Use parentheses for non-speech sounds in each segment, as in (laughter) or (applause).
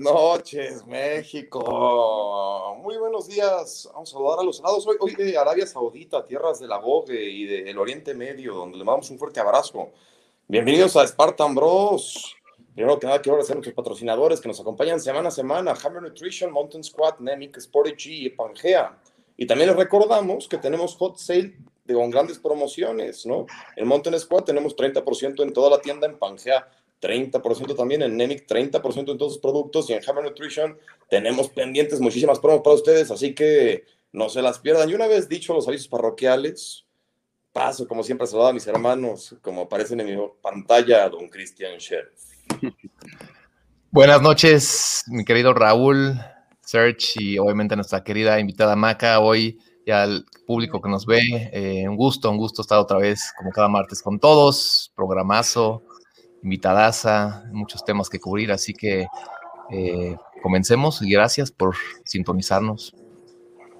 noches, México. Muy buenos días. Vamos a saludar a los lados hoy, de Arabia Saudita, tierras del Abogue y del Oriente Medio, donde le mandamos un fuerte abrazo. Bienvenidos a Spartan Bros. Primero que nada, quiero agradecer a nuestros patrocinadores que nos acompañan semana a semana: Hammer Nutrition, Mountain Squad, Nemic, Sporty y Pangea. Y también les recordamos que tenemos hot sale con grandes promociones, ¿no? En Mountain Squad tenemos 30% en toda la tienda, en Pangea 30% también en Nemic, 30% en todos sus productos y en Hammer Nutrition tenemos pendientes muchísimas promos para ustedes, así que no se las pierdan. Y una vez dicho los avisos parroquiales, paso como siempre a saludar a mis hermanos, como aparecen en mi pantalla, don Cristian Scher. (laughs) Buenas noches, mi querido Raúl, Search y obviamente nuestra querida invitada Maca hoy y al público que nos ve. Eh, un gusto, un gusto estar otra vez como cada martes con todos, programazo invitadaza, muchos temas que cubrir, así que eh, comencemos y gracias por sintonizarnos.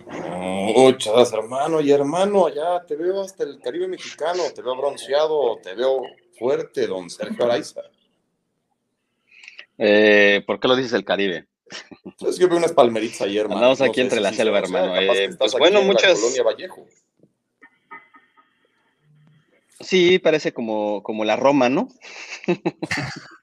Muchas gracias, hermano y hermano, ya te veo hasta el Caribe mexicano, te veo bronceado, te veo fuerte, don Sergio Araiza. Eh, ¿Por qué lo dices el Caribe? Es que veo unas palmeritas ayer, hermano. Andamos aquí entre la selva, hermano. Eh, pues bueno, muchas. Colonia Vallejo. Sí, parece como, como la Roma, ¿no? (laughs)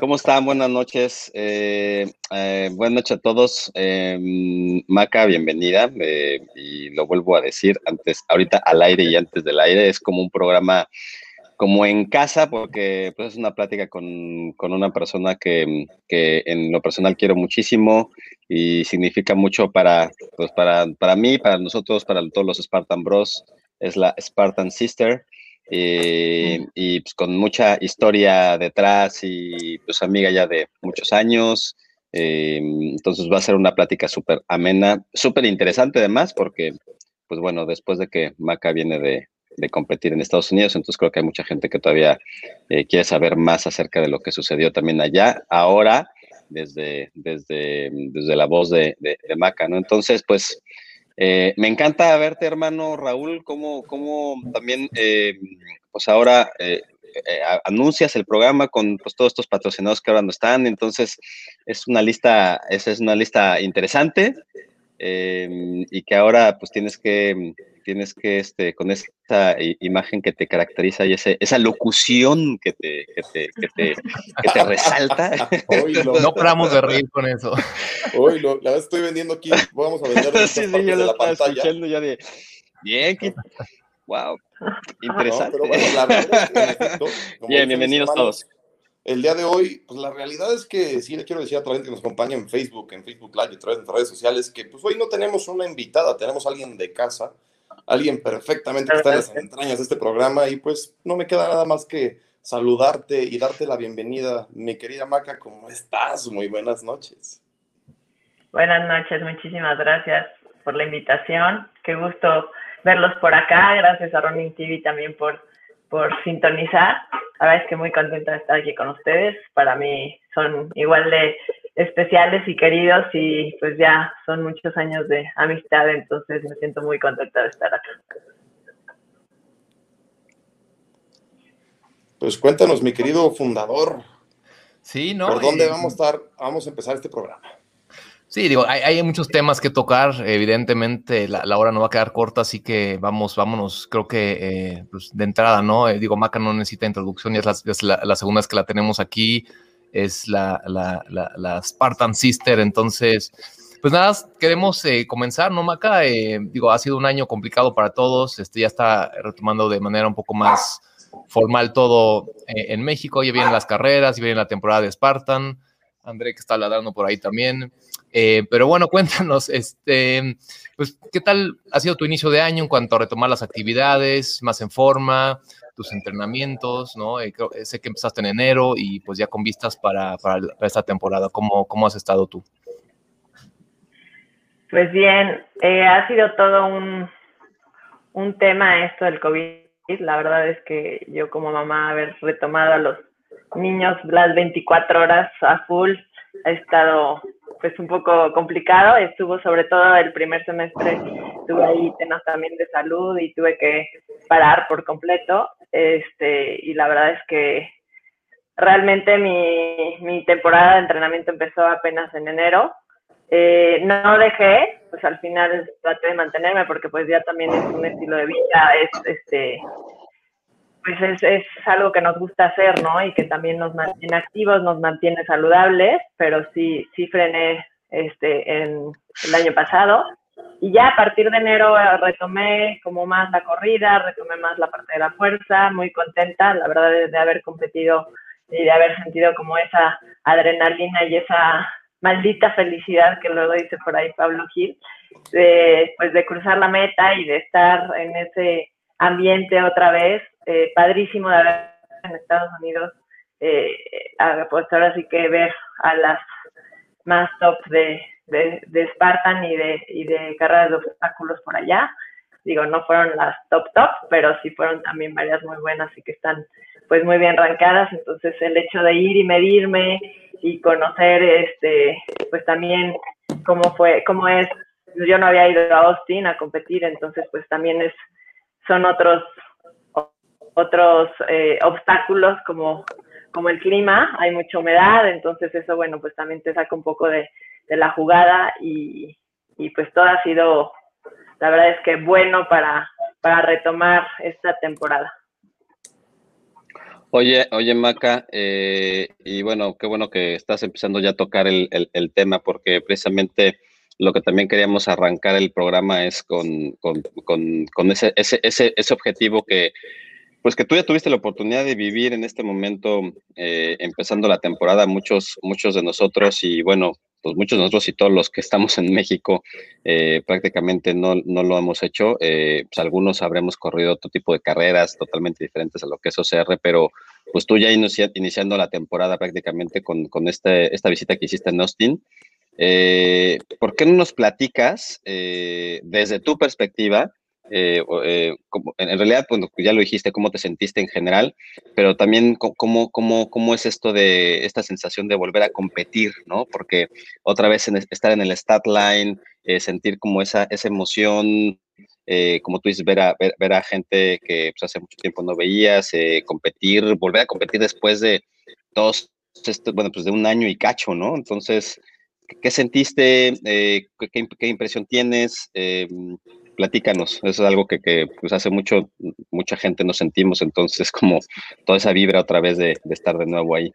¿Cómo están? Buenas noches. Eh, eh, buenas noches a todos. Em, Maca, bienvenida. Eh, y lo vuelvo a decir antes, ahorita al aire y antes del aire. Es como un programa como en casa, porque pues, es una plática con, una persona que, que, en lo personal quiero muchísimo y significa mucho para, pues, para, para mí, para nosotros, para todos los Spartan Bros es la Spartan Sister. Eh, y pues con mucha historia detrás y pues amiga ya de muchos años. Eh, entonces va a ser una plática súper amena, súper interesante además, porque pues bueno, después de que Maca viene de, de, competir en Estados Unidos, entonces creo que hay mucha gente que todavía eh, quiere saber más acerca de lo que sucedió también allá, ahora, desde, desde, desde la voz de, de, de Maca, ¿no? Entonces, pues eh, me encanta verte, hermano Raúl, cómo, cómo también, eh, pues ahora eh, anuncias el programa con pues, todos estos patrocinados que ahora no están. Entonces, es una lista, esa es una lista interesante y que ahora pues tienes que tienes que, este, con esa imagen que te caracteriza y ese, esa locución que te, que te, que te, que te resalta. (laughs) Hoy no paramos de reír con eso. (laughs) Hoy lo, la verdad estoy vendiendo aquí, vamos a vender (laughs) sí, sí, yo lo estaba escuchando ya de, bien, que, wow, interesante. No, bueno, la verdad es que, bien, bienvenidos todos. El día de hoy, pues la realidad es que sí le quiero decir a toda la gente que nos acompaña en Facebook, en Facebook Live y a través de redes sociales, que pues hoy no tenemos una invitada, tenemos a alguien de casa alguien perfectamente que está en las entrañas de este programa y pues no me queda nada más que saludarte y darte la bienvenida. Mi querida Maca, ¿cómo estás? Muy buenas noches. Buenas noches, muchísimas gracias por la invitación. Qué gusto verlos por acá. Gracias a Ronin TV también por, por sintonizar. La verdad es que muy contenta de estar aquí con ustedes. Para mí son igual de especiales y queridos y pues ya son muchos años de amistad, entonces me siento muy contenta de estar acá. Pues cuéntanos, mi querido fundador. Sí, ¿no? ¿Por dónde vamos a estar? Vamos a empezar este programa. Sí, digo, hay, muchos temas que tocar. Evidentemente, la, hora no va a quedar corta, así que vamos, vámonos. Creo que eh, pues, de entrada, ¿no? Eh, digo, Maca no necesita introducción, y es la, la segunda vez que la tenemos aquí es la, la, Spartan Sister. Entonces, pues nada, queremos eh, comenzar, ¿no, Maca? Eh, digo, ha sido un año complicado para todos. Este ya está retomando de manera un poco más formal todo eh, en México. Ya vienen las carreras, ya viene la temporada de Spartan. André que está ladrando por ahí también. pero bueno, (laughs) cuéntanos, este, pues, ¿qué tal ha sido tu inicio de año en cuanto a retomar las actividades, más en forma? Tus entrenamientos, ¿no? Eh, eh, sé que empezaste en enero y pues ya con vistas para, esta temporada. ¿Cómo, ¿Cómo has estado tú? Pues bien, eh, ha sido todo un, un tema esto del COVID. La verdad es que yo como mamá haber retomado a los niños las 24 horas a full ha estado pues un poco complicado. Estuvo sobre todo el primer semestre, tuve ahí temas también de salud y tuve que parar por completo. Este, y la verdad es que realmente mi, mi temporada de entrenamiento empezó apenas en enero. Eh, no dejé, pues al final traté de mantenerme porque pues ya también es un estilo de vida, es este pues es, es algo que nos gusta hacer, ¿no? Y que también nos mantiene activos, nos mantiene saludables, pero sí, sí frené este en el año pasado. Y ya a partir de enero retomé como más la corrida, retomé más la parte de la fuerza, muy contenta, la verdad, de, haber competido y de haber sentido como esa adrenalina y esa maldita felicidad que luego dice por ahí Pablo Gil, de, pues de cruzar la meta y de estar en ese ambiente otra vez, eh, padrísimo de haber en Estados Unidos, eh, pues ahora sí que ver a las más top de, de, de Spartan y de, y de carreras de obstáculos por allá. Digo, no fueron las top top, pero sí fueron también varias muy buenas y que están pues muy bien rankeadas. Entonces el hecho de ir y medirme y conocer este pues también cómo fue, cómo es, yo no había ido a Austin a competir, entonces pues también es, son otros otros eh, obstáculos como, como el clima, hay mucha humedad, entonces eso, bueno, pues también te saca un poco de, de la jugada y, y, pues todo ha sido, la verdad es que bueno para, para retomar esta temporada. Oye, oye Maca, eh, y bueno, qué bueno que estás empezando ya a tocar el, el, tema, porque precisamente lo que también queríamos arrancar el programa es con, con, con, con ese, ese, ese, ese objetivo que, pues que tú ya tuviste la oportunidad de vivir en este momento, eh, empezando la temporada, muchos, muchos de nosotros y bueno, pues muchos de nosotros y todos los que estamos en México eh, prácticamente no, no, lo hemos hecho. Eh, pues algunos habremos corrido otro tipo de carreras totalmente diferentes a lo que es OCR, pero pues tú ya iniciando la temporada prácticamente con, con este, esta visita que hiciste en Austin. ¿Por qué no nos platicas desde tu perspectiva? Eh, eh, en realidad, bueno, ya lo dijiste, cómo te sentiste en general, pero también cómo, cómo, cómo es esto de esta sensación de volver a competir, ¿no? Porque otra vez estar en el stat line, eh, sentir como esa, esa emoción, como tú dices, ver a, ver, a gente que pues, hace mucho tiempo no veías, competir, volver a competir después de dos, bueno, pues de un año y cacho, ¿no? Entonces, ¿qué sentiste? ¿qué, ¿qué, impresión tienes? Platícanos, eso es algo que, que pues hace mucho, mucha gente nos sentimos, entonces como toda esa vibra otra vez de, estar de nuevo ahí.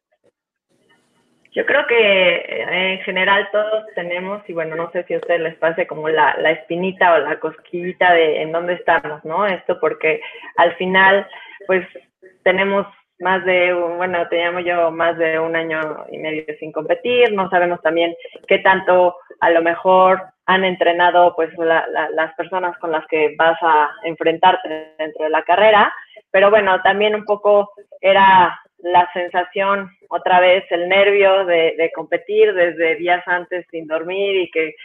Yo creo que eh, en general todos tenemos, y bueno, no sé si a ustedes les pase como la, la espinita o la cosquillita de en dónde estamos, ¿no? Esto porque al final, pues tenemos más de, bueno, teníamos yo más de un año y medio sin competir, no sabemos también qué tanto a lo mejor han entrenado pues las personas con las que vas a enfrentarte dentro de la carrera, pero bueno, también un poco era la sensación, otra vez, el nervio de, competir desde días antes sin dormir y que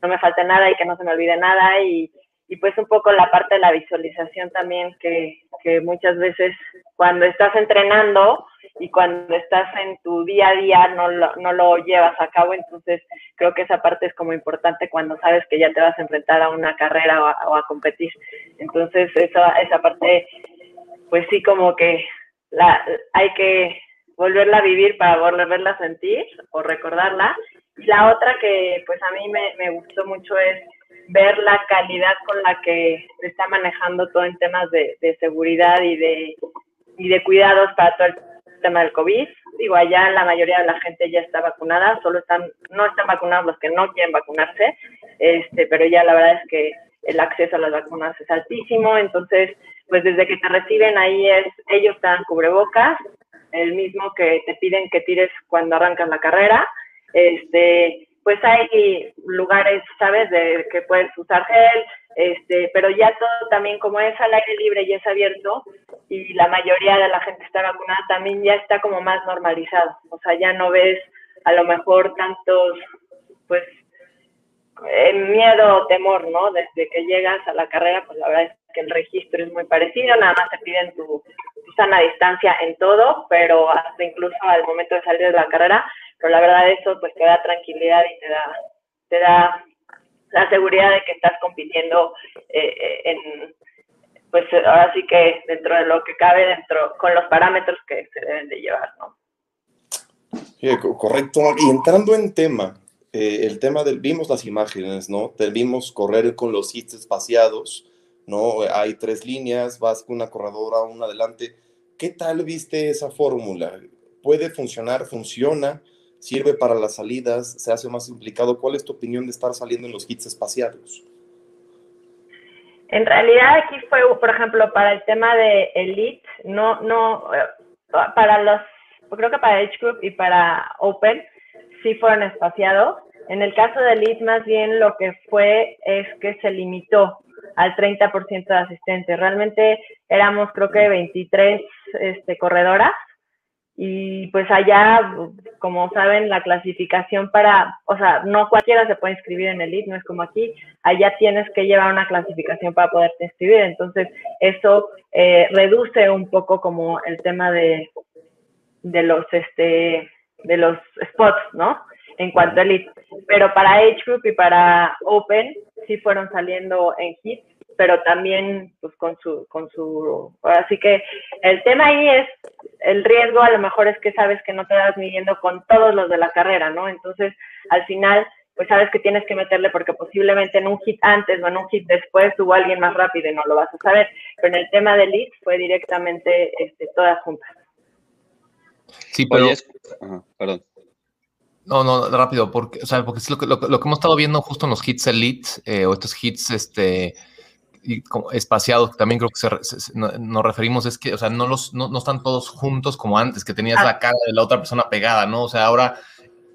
no me falte nada y que no se me olvide nada y, y pues un poco la parte de la visualización también que, que muchas veces cuando estás entrenando y cuando estás en tu día a día no lo, no lo llevas a cabo, entonces creo que esa parte es como importante cuando sabes que ya te vas a enfrentar a una carrera o a, competir. Entonces esa, esa parte, pues sí como que la, hay que volverla a vivir para volverla a sentir o recordarla. Y la otra que pues a mí me, gustó mucho es ver la calidad con la que se está manejando todo en temas de, de seguridad y de, y de cuidados para todo el tema del COVID. Digo, allá la mayoría de la gente ya está vacunada, solo están, no están vacunados los que no quieren vacunarse, este, pero ya la verdad es que el acceso a las vacunas es altísimo, entonces, pues desde que te reciben ahí es, ellos te dan cubrebocas, el mismo que te piden que tires cuando arrancas la carrera, este, pues hay lugares, ¿sabes?, de que puedes usar gel, este, pero ya todo también como es al aire libre y es abierto y la mayoría de la gente está vacunada, también ya está como más normalizado. O sea, ya no ves a lo mejor tantos, pues, eh, miedo o temor, ¿no? Desde que llegas a la carrera, pues la verdad es que el registro es muy parecido, nada más te piden tu, tu sana distancia en todo, pero hasta incluso al momento de salir de la carrera, pero la verdad eso pues te da tranquilidad y te da, te da la seguridad de que estás compitiendo eh, eh, en, pues ahora sí que dentro de lo que cabe, dentro, con los parámetros que se deben de llevar, ¿no? correcto. Y entrando en tema, eh, el tema del, vimos las imágenes, ¿no? Vimos correr con los hits espaciados, ¿no? Hay tres líneas, vas con una corredora, una adelante. ¿Qué tal viste esa fórmula? ¿Puede funcionar? ¿Funciona? ¿Sirve para las salidas? ¿Se hace más implicado? ¿Cuál es tu opinión de estar saliendo en los hits espaciados? En realidad aquí fue, por ejemplo, para el tema de Elite, no, no, eh, para los, creo que para H Group y para Open, sí fueron espaciados. En el caso de Elite, más bien lo que fue es que se limitó al 30% de asistentes. Realmente éramos, creo que 23 este, corredoras y pues allá, como saben, la clasificación para, o sea, no cualquiera se puede inscribir en Elite, no es como aquí, allá tienes que llevar una clasificación para poderte inscribir, entonces eso eh, reduce un poco como el tema de, de los, este, de los spots, ¿no? En cuanto a Elite. Pero para Age Group y para Open sí fueron saliendo en hit, pero también pues con su, con su, así que el tema ahí es, el riesgo a lo mejor es que sabes que no te vas midiendo con todos los de la carrera, ¿no? Entonces, al final, pues sabes que tienes que meterle porque posiblemente en un hit antes o en un hit después hubo alguien más rápido y no lo vas a saber. Pero en el tema de Elite fue directamente este, todas juntas. Sí, pero... perdón. No, no, rápido, porque, o sea, porque es lo que, lo, que hemos estado viendo justo en los hits elite eh, o estos hits este, y como espaciados, también creo que nos referimos, es que, o sea, no, los, no, están todos juntos como antes, que tenías la ah. cara de la otra persona pegada, ¿no? O sea, ahora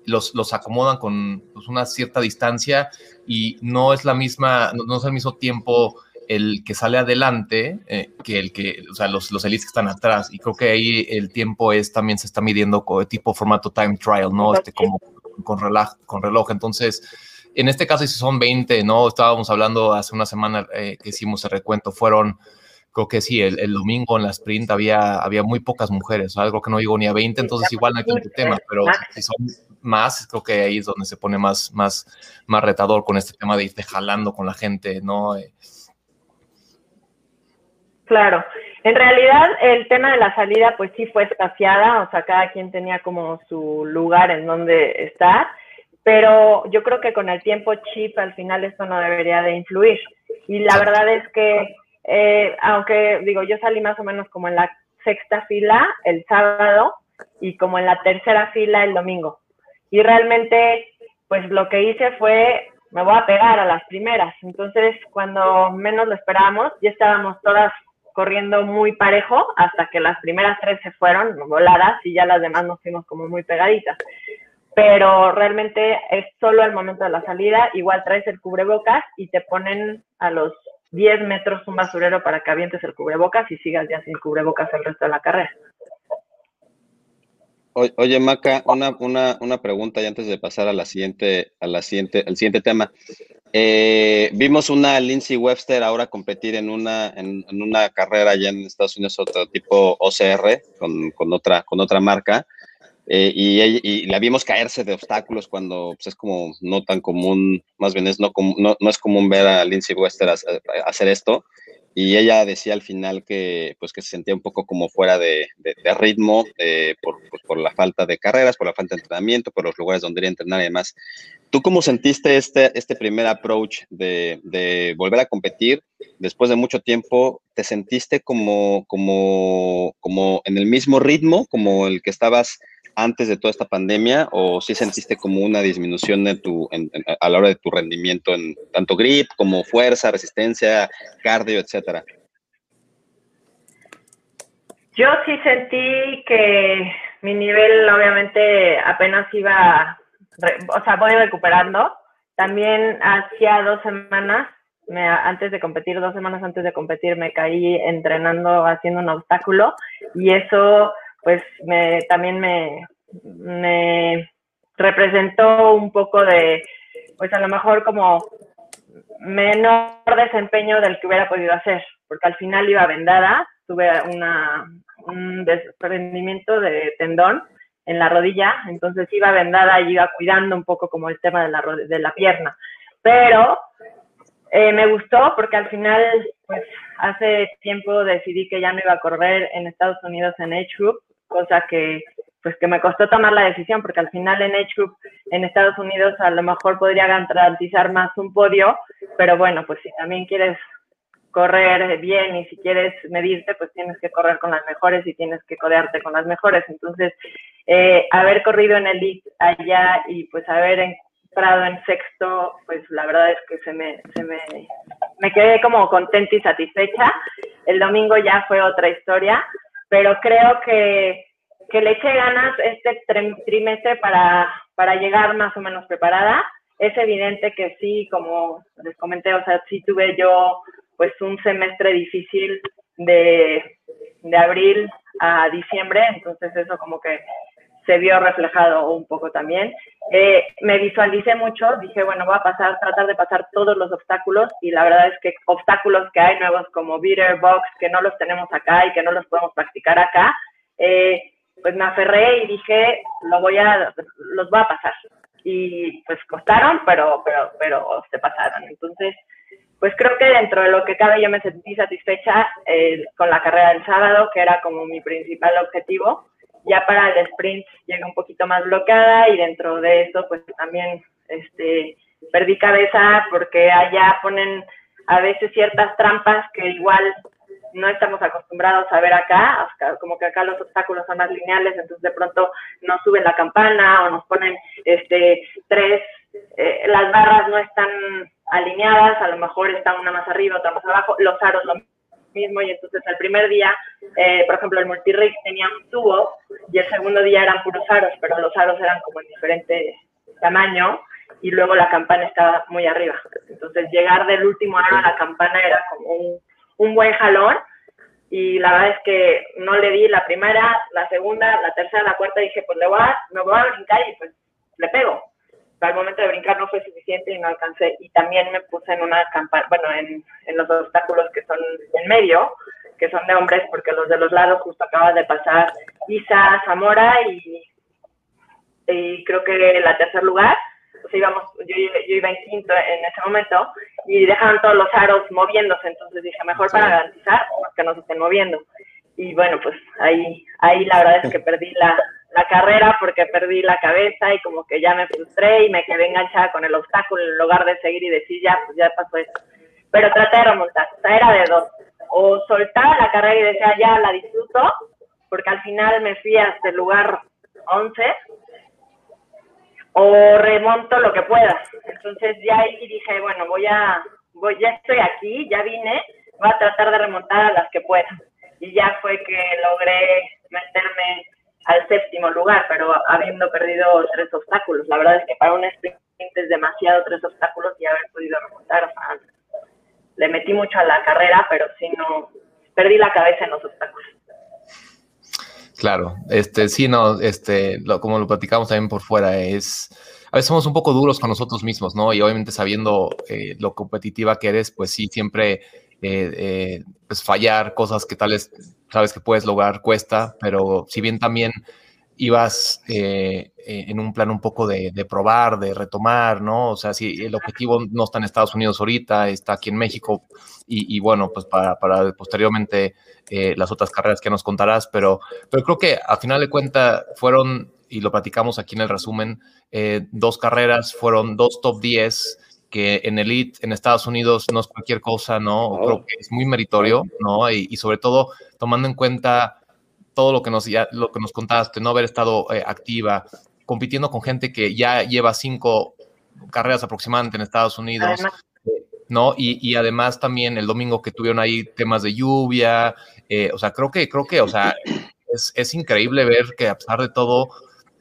los, los acomodan con pues, una cierta distancia y no es la misma, no es el mismo tiempo el que sale adelante eh, que el que, o sea, los, los elites que están atrás. Y creo que ahí el tiempo es también se está midiendo tipo formato time trial, ¿no? Este, como con reloj, con reloj. Entonces, en este caso, si son 20, ¿no? Estábamos hablando hace una semana eh, que hicimos el recuento, fueron, creo que sí, el, domingo en la sprint había, había muy pocas mujeres, algo que no llegó ni a 20, entonces igual no hay tanto tema, pero si son más, creo que ahí es donde se pone más, más, más retador con este tema de irte jalando con la gente, ¿no? Eh, Claro. En realidad, el tema de la salida, pues sí fue espaciada, o sea, cada quien tenía como su lugar en donde estar, pero yo creo que con el tiempo chip, al final esto no debería de influir. Y la verdad es que, eh, aunque digo, yo salí más o menos como en la sexta fila el sábado y como en la tercera fila el domingo. Y realmente, pues lo que hice fue, me voy a pegar a las primeras. Entonces, cuando menos lo esperábamos, ya estábamos todas corriendo muy parejo hasta que las primeras tres se fueron voladas y ya las demás nos fuimos como muy pegaditas. Pero realmente es solo el momento de la salida, igual traes el cubrebocas y te ponen a los 10 metros un basurero para que avientes el cubrebocas y sigas ya sin cubrebocas el resto de la carrera. Oye, Maca, una, una, una pregunta y antes de pasar a la siguiente, a la siguiente, al siguiente tema. Eh, vimos una Lindsay Webster ahora competir en una, en, una carrera allá en Estados Unidos, otro tipo OCR, con, con otra, con otra marca. Eh, y, y, la vimos caerse de obstáculos cuando pues, es como no tan común, más bien es no, no, no es común ver a Lindsay Webster hacer esto y ella decía al final que pues que se sentía un poco como fuera de, ritmo eh, por, pues, por, la falta de carreras, por la falta de entrenamiento, por los lugares donde iría a entrenar y demás. ¿Tú cómo sentiste este, este primer approach de, de, volver a competir después de mucho tiempo? ¿Te sentiste como, como, como en el mismo ritmo como el que estabas antes de toda esta pandemia o si sentiste como una disminución de tu, a la hora de tu rendimiento en tanto grip como fuerza, resistencia, cardio, etcétera? Yo sí sentí que mi nivel obviamente apenas iba, o sea, voy recuperando. También hacía dos semanas, antes de competir, dos semanas antes de competir, me caí entrenando, haciendo un obstáculo y eso pues me, también me, me representó un poco de, pues a lo mejor como menor desempeño del que hubiera podido hacer, porque al final iba vendada, tuve una, un desprendimiento de tendón en la rodilla, entonces iba vendada y iba cuidando un poco como el tema de la, de la pierna. Pero eh, me gustó porque al final, pues hace tiempo decidí que ya no iba a correr en Estados Unidos en Age Group, cosa que pues que me costó tomar la decisión, porque al final en Age Group en Estados Unidos a lo mejor podría garantizar más un podio, pero bueno, pues si también quieres correr bien y si quieres medirte, pues tienes que correr con las mejores y tienes que codearte con las mejores. Entonces, eh, haber corrido en el league allá y pues haber entrado en sexto, pues la verdad es que se me, se me, me quedé como contenta y satisfecha. El domingo ya fue otra historia, pero creo que, que le eché ganas este trimestre para, para llegar más o menos preparada. Es evidente que sí, como les comenté, o sea, sí tuve yo pues un semestre difícil de, de abril a diciembre, entonces eso como que se vio reflejado un poco también. Eh, me visualicé mucho, dije, bueno, voy a pasar, tratar de pasar todos los obstáculos y la verdad es que obstáculos que hay nuevos como Beater Box, que no los tenemos acá y que no los podemos practicar acá, eh, pues me aferré y dije, lo voy a, los voy a pasar. Y pues costaron, pero, pero, pero se pasaron. Entonces, pues creo que dentro de lo que cabe yo me sentí satisfecha eh, con la carrera del sábado, que era como mi principal objetivo. Ya para el sprint llegué un poquito más bloqueada y dentro de eso pues también este, perdí cabeza porque allá ponen a veces ciertas trampas que igual no estamos acostumbrados a ver acá, como que acá los obstáculos son más lineales, entonces de pronto nos suben la campana o nos ponen este tres, eh, las barras no están alineadas, a lo mejor está una más arriba, otra más abajo, los aros lo mismo, y entonces el primer día, eh, por ejemplo, el multirig tenía un tubo y el segundo día eran puros aros, pero los aros eran como en diferente tamaño y luego la campana estaba muy arriba. Entonces llegar del último aro a la campana era como un, un buen jalón y la verdad es que no le di la primera, la segunda, la tercera, la cuarta, dije, pues le voy a, me voy a brincar y pues le pego al momento de brincar no fue suficiente y no alcancé. Y también me puse en una campana, bueno, en, en, los obstáculos que son en medio, que son de hombres, porque los de los lados justo acaba de pasar Isa Zamora y, y creo que la tercer lugar. Pues íbamos, yo, yo, iba en quinto en ese momento y dejaron todos los aros moviéndose, entonces dije, mejor para garantizar que no se estén moviendo. Y bueno, pues ahí, ahí la verdad es que perdí la, la carrera porque perdí la cabeza y como que ya me frustré y me quedé enganchada con el obstáculo en lugar de seguir y decir ya, pues ya pasó eso. Pero traté de remontar, o sea, era de dos. O soltaba la carrera y decía ya la disfruto, porque al final me fui hasta el lugar 11, o remonto lo que pueda. Entonces ya ahí dije, bueno, voy a, voy, ya estoy aquí, ya vine, voy a tratar de remontar a las que pueda. Y ya fue que logré meterme al séptimo lugar, pero habiendo perdido tres obstáculos. La verdad es que para un sprint es demasiado tres obstáculos y haber podido remontar. O sea, le metí mucho a la carrera, pero sí no, perdí la cabeza en los obstáculos. Claro, este, sí, no, este, como lo platicamos también por fuera, es, a veces somos un poco duros con nosotros mismos, ¿no? Y obviamente sabiendo eh, lo competitiva que eres, pues sí, siempre eh, eh, pues fallar, cosas que tales sabes que puedes lograr cuesta, pero si bien también ibas eh, en un plan un poco de, probar, de retomar, ¿no? O sea, si el objetivo no está en Estados Unidos ahorita, está aquí en México y, bueno, pues para, para posteriormente las otras carreras que nos contarás, pero, pero creo que a final de cuentas fueron, y lo platicamos aquí en el resumen, dos carreras, fueron dos top 10 que en Elite en Estados Unidos no es cualquier cosa, ¿no? Creo que es muy meritorio, ¿no? Y, sobre todo tomando en cuenta todo lo que nos, ya, lo que nos contaste, no haber estado eh, activa, compitiendo con gente que ya lleva cinco carreras aproximadamente en Estados Unidos, ¿no? Y, y, además también el domingo que tuvieron ahí temas de lluvia, eh, o sea, creo que, creo que, o sea, es, es increíble ver que a pesar de todo,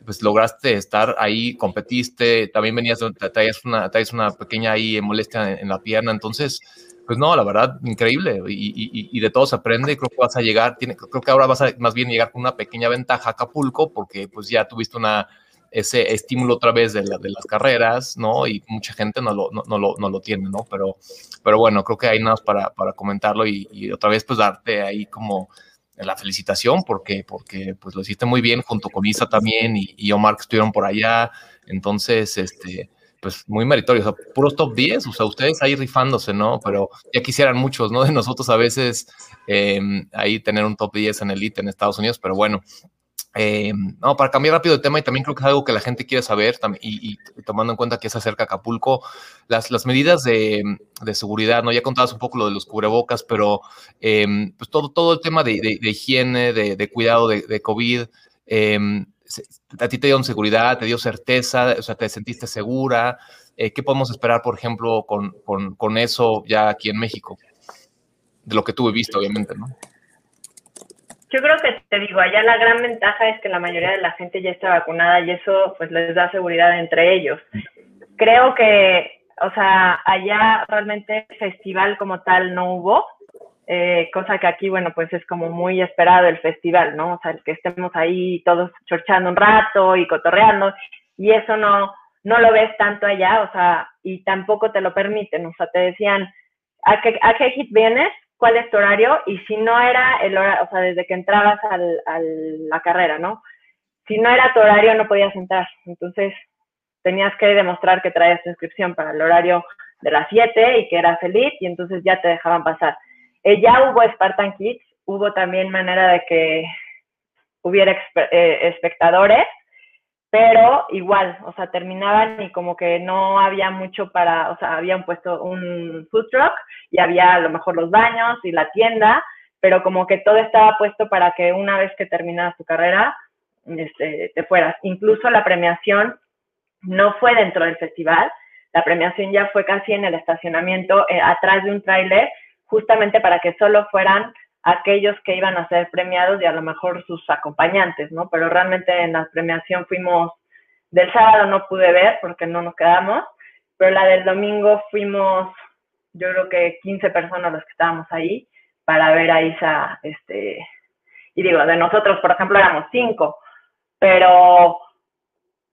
pues lograste estar ahí, competiste, también venías, traías una, traías una pequeña ahí molestia en, la pierna, entonces, pues no, la verdad, increíble, y, y, de todo se aprende, creo que vas a llegar, tiene, creo que ahora vas a más bien llegar con una pequeña ventaja a Acapulco, porque pues ya tuviste una, ese estímulo otra vez de, de las carreras, ¿no? Y mucha gente no lo, no, no, lo, no lo tiene, ¿no? Pero, pero bueno, creo que hay nada para, para comentarlo y, y otra vez pues darte ahí como la felicitación porque, porque pues lo hiciste muy bien junto con Isa también y, Omar que estuvieron por allá. Entonces, este, pues muy meritorio, puros top 10, o sea, ustedes ahí rifándose, ¿no? Pero ya quisieran muchos, ¿no? De nosotros a veces em, ahí tener un top 10 en elite en Estados Unidos, pero bueno, Eh, no, para cambiar rápido de tema, y también creo que es algo que la gente quiere saber, y, tomando en cuenta que se acerca Acapulco, las, las medidas de, de, seguridad, ¿no? Ya contabas un poco lo de los cubrebocas, pero em, pues todo, todo el tema de, de, higiene, de, cuidado de, COVID, em, a ti te dio seguridad, te dio certeza, o sea, te sentiste segura. Eh, ¿Qué podemos esperar, por ejemplo, con, con, con eso ya aquí en México? De lo que tú visto, obviamente, ¿no? Yo creo que te digo, allá la gran ventaja es que la mayoría de la gente ya está vacunada y eso pues les da seguridad entre ellos. Creo que, o sea, allá realmente festival como tal no hubo, eh, cosa que aquí, bueno, pues es como muy esperado el festival, ¿no? O sea, el que estemos ahí todos chorchando un rato y cotorreando y eso no, no lo ves tanto allá, o sea, y tampoco te lo permiten, o sea, te decían, ¿a qué, a qué hit vienes? Cuál es tu horario y si no era el horario, o sea, desde que entrabas a la carrera, ¿no? Si no era tu horario no podías entrar, entonces tenías que demostrar que traías tu inscripción para el horario de las 7 y que eras elite y entonces ya te dejaban pasar. Eh, ya hubo Spartan Kids, hubo también manera de que hubiera eh, espectadores, pero igual, o sea, terminaban y como que no había mucho para, o sea, habían puesto un food truck y había a lo mejor los baños y la tienda, pero como que todo estaba puesto para que una vez que terminaras tu carrera, este, te fueras. Incluso la premiación no fue dentro del festival, la premiación ya fue casi en el estacionamiento, eh, atrás de un tráiler, justamente para que solo fueran aquellos que iban a ser premiados y a lo mejor sus acompañantes, ¿no? Pero realmente en la premiación fuimos, del sábado no pude ver porque no nos quedamos, pero la del domingo fuimos, yo creo que 15 personas los que estábamos ahí para ver a Isa, este, y digo, de nosotros, por ejemplo, éramos cinco, pero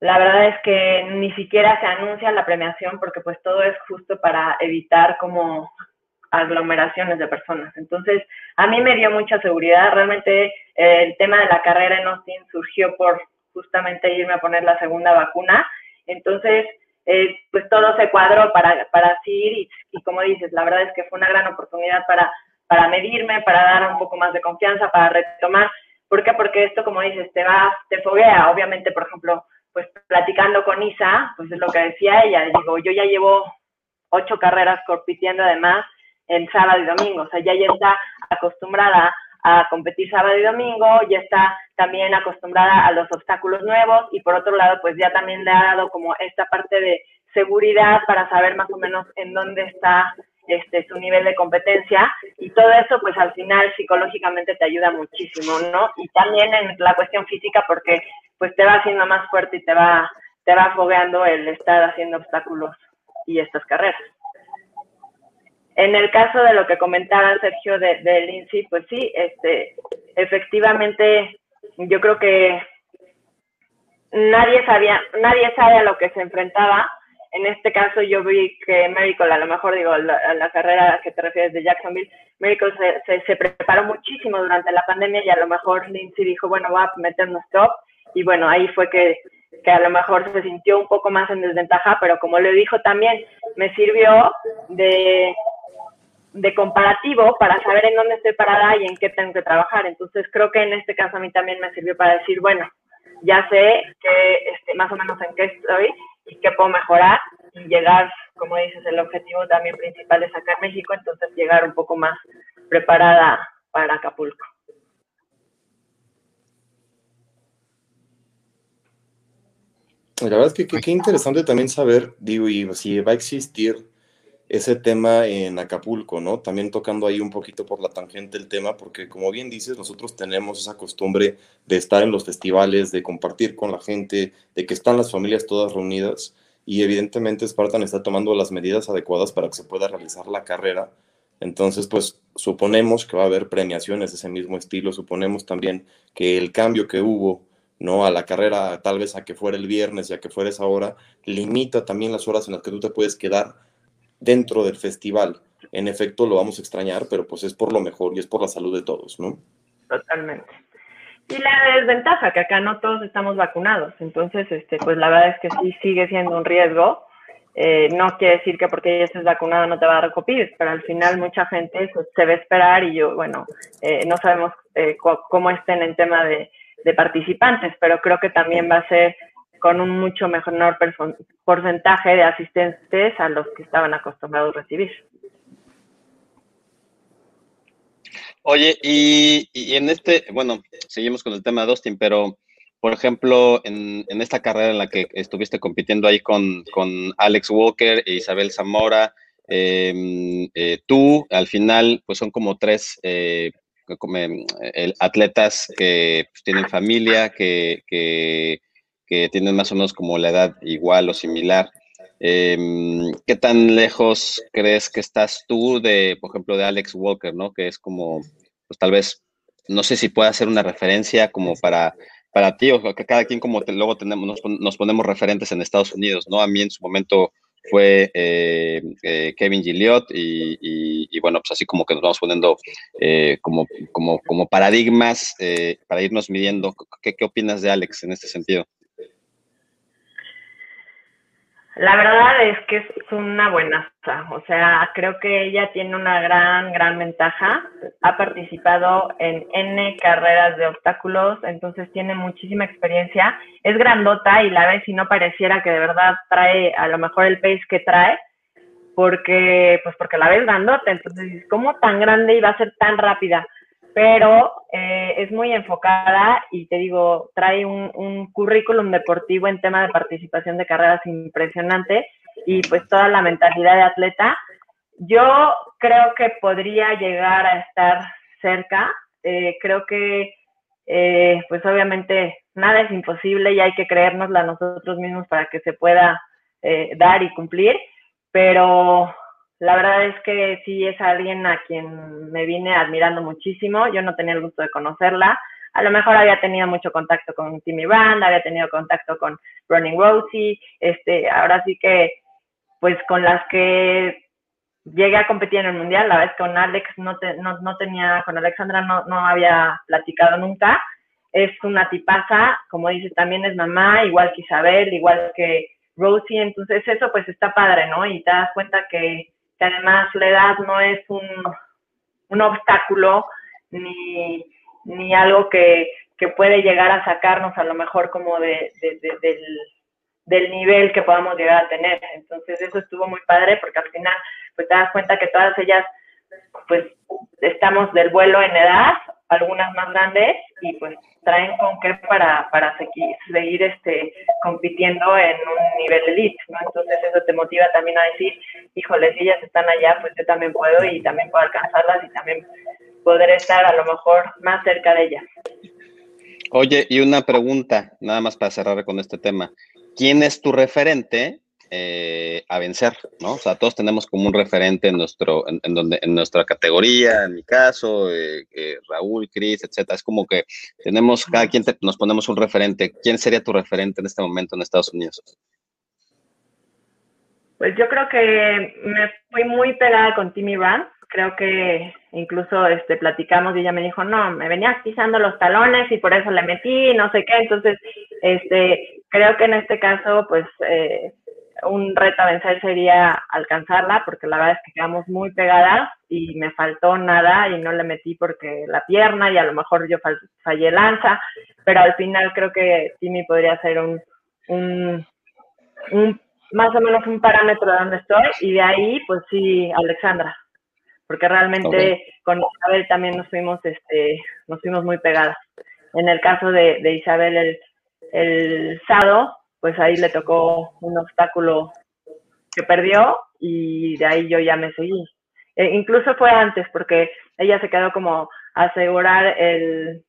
la verdad es que ni siquiera se anuncia la premiación porque pues todo es justo para evitar como aglomeraciones de personas. Entonces, a mí me dio mucha seguridad. Realmente eh, el tema de la carrera en Austin surgió por justamente irme a poner la segunda vacuna. Entonces, eh, pues todo se cuadró para, para así ir y, como dices, la verdad es que fue una gran oportunidad para, para medirme, para dar un poco más de confianza, para retomar. ¿Por qué? Porque esto, como dices, te va, te foguea. Obviamente, por ejemplo, pues platicando con Isa, pues es lo que decía ella. Digo, yo ya llevo ocho carreras compitiendo además en sábado y domingo. O sea, ya, ya está acostumbrada a competir sábado y domingo, ya está también acostumbrada a los obstáculos nuevos y por otro lado, pues ya también le ha dado como esta parte de seguridad para saber más o menos en dónde está este, su nivel de competencia y todo eso pues al final psicológicamente te ayuda muchísimo, ¿no? Y también en la cuestión física porque pues te va haciendo más fuerte y te va, te va fogueando el estar haciendo obstáculos y estas carreras. En el caso de lo que comentaba Sergio de, Lindsay, pues sí, este, efectivamente, yo creo que nadie sabía, nadie sabe a lo que se enfrentaba. En este caso yo vi que Miracle, a lo mejor digo, la, la carrera a que te refieres de Jacksonville, Miracle se, se, preparó muchísimo durante la pandemia y a lo mejor Lindsay dijo, bueno, voy a meternos top. Y bueno, ahí fue que, que a lo mejor se sintió un poco más en desventaja, pero como le dijo también, me sirvió de de comparativo para saber en dónde estoy parada y en qué tengo que trabajar. Entonces creo que en este caso a mí también me sirvió para decir, bueno, ya sé que este, más o menos en qué estoy y qué puedo mejorar y llegar, como dices, el objetivo también principal es sacar México, entonces llegar un poco más preparada para Acapulco. La verdad es que qué interesante también saber, digo, y si va a existir ese tema en Acapulco, ¿no? También tocando ahí un poquito por la tangente el tema, porque como bien dices, nosotros tenemos esa costumbre de estar en los festivales, de compartir con la gente, de que están las familias todas reunidas y evidentemente Spartan está tomando las medidas adecuadas para que se pueda realizar la carrera. Entonces, pues suponemos que va a haber premiaciones de ese mismo estilo, suponemos también que el cambio que hubo ¿no? A la carrera, tal vez a que fuera el viernes y a que fuera esa hora, limita también las horas en las que tú te puedes quedar dentro del festival. En efecto, lo vamos a extrañar, pero pues es por lo mejor y es por la salud de todos, ¿no? Totalmente. Y la desventaja, que acá no todos estamos vacunados, entonces, este, pues la verdad es que sí sigue siendo un riesgo. Eh, no quiere decir que porque ya estés vacunado no te va a dar COVID, pero al final mucha gente pues, se ve esperar y yo, bueno, eh, no sabemos eh, cómo estén en tema de participantes, pero creo que también va a ser con un mucho menor porcentaje de asistentes a los que estaban acostumbrados a recibir. Oye, y, en este, bueno, seguimos con el tema de Dustin, pero por ejemplo, en, esta carrera en la que estuviste compitiendo ahí con, Alex Walker e Isabel Zamora, em, eh, tú al final, pues son como tres eh, atletas que pues, tienen familia, que, tienen más o menos como la edad igual o similar. Em, ¿Qué tan lejos crees que estás tú de, por ejemplo, de Alex Walker, ¿no? Que es como, pues tal vez, no sé si pueda ser una referencia como para, para ti, o que cada quien como luego tenemos, nos, ponemos referentes en Estados Unidos, ¿no? A mí en su momento fue eh, eh, Kevin Gilliot y, bueno, pues así como que nos vamos poniendo eh, como, como, paradigmas para irnos midiendo. ¿Qué, ¿Qué opinas de Alex en este sentido? La verdad es que es una buena, o sea, creo que ella tiene una gran, gran ventaja. Ha participado en N carreras de obstáculos, entonces tiene muchísima experiencia. Es grandota y la ves y no pareciera que de verdad trae a lo mejor el pace que trae, porque, pues porque la ves grandota, entonces, ¿cómo tan grande y va a ser tan rápida? Pero eh, es muy enfocada y te digo, trae un, un, currículum deportivo en tema de participación de carreras impresionante y pues toda la mentalidad de atleta. Yo creo que podría llegar a estar cerca, eh, creo que eh, pues obviamente nada es imposible y hay que creérnosla nosotros mismos para que se pueda dar y cumplir, pero la verdad es que sí es alguien a quien me vine admirando muchísimo. Yo no tenía el gusto de conocerla. A lo mejor había tenido mucho contacto con Timmy Rand, había tenido contacto con Running Rosie. Este, ahora sí que, pues con las que llegué a competir en el mundial, la vez con Alex no, no, tenía, con Alexandra no, no había platicado nunca. Es una tipaza, como dices, también es mamá, igual que Isabel, igual que Rosie. Entonces, eso pues está padre, ¿no? Y te das cuenta que además la edad no es un, un obstáculo ni, ni algo que, que, puede llegar a sacarnos a lo mejor como de, del, del, nivel que podamos llegar a tener. Entonces eso estuvo muy padre porque al final pues te das cuenta que todas ellas pues estamos del vuelo en edad, algunas más grandes y pues traen con qué para, para seguir, seguir este, compitiendo en un nivel elite, ¿no? Entonces eso te motiva también a decir, híjole, si ellas están allá, pues yo también puedo y también puedo alcanzarlas y también poder estar a lo mejor más cerca de ellas. Oye, y una pregunta, nada más para cerrar con este tema. ¿Quién es tu referente eh, a vencer, ¿no? O sea, todos tenemos como un referente en nuestro, en, donde, en nuestra categoría, en mi caso, eh, eh, Raúl, Cris, etcétera. Es como que tenemos, cada quien nos ponemos un referente. ¿Quién sería tu referente en este momento en Estados Unidos? Pues yo creo que me fui muy pegada con Timmy Rand. Creo que incluso este, platicamos y ella me dijo, no, me venías pisando los talones y por eso le metí, no sé qué. Entonces, este, creo que en este caso, pues, eh, un reto a vencer sería alcanzarla, porque la verdad es que quedamos muy pegadas y me faltó nada y no le metí porque la pierna y a lo mejor yo fallé lanza, pero al final creo que Timmy podría ser un, un, más o menos un parámetro de donde estoy y de ahí pues sí Alexandra, porque realmente con Isabel también nos fuimos, este, nos fuimos muy pegadas. En el caso de, de Isabel el, el Sado, pues ahí le tocó un obstáculo que perdió y de ahí yo ya me seguí. E incluso fue antes porque ella se quedó como a asegurar el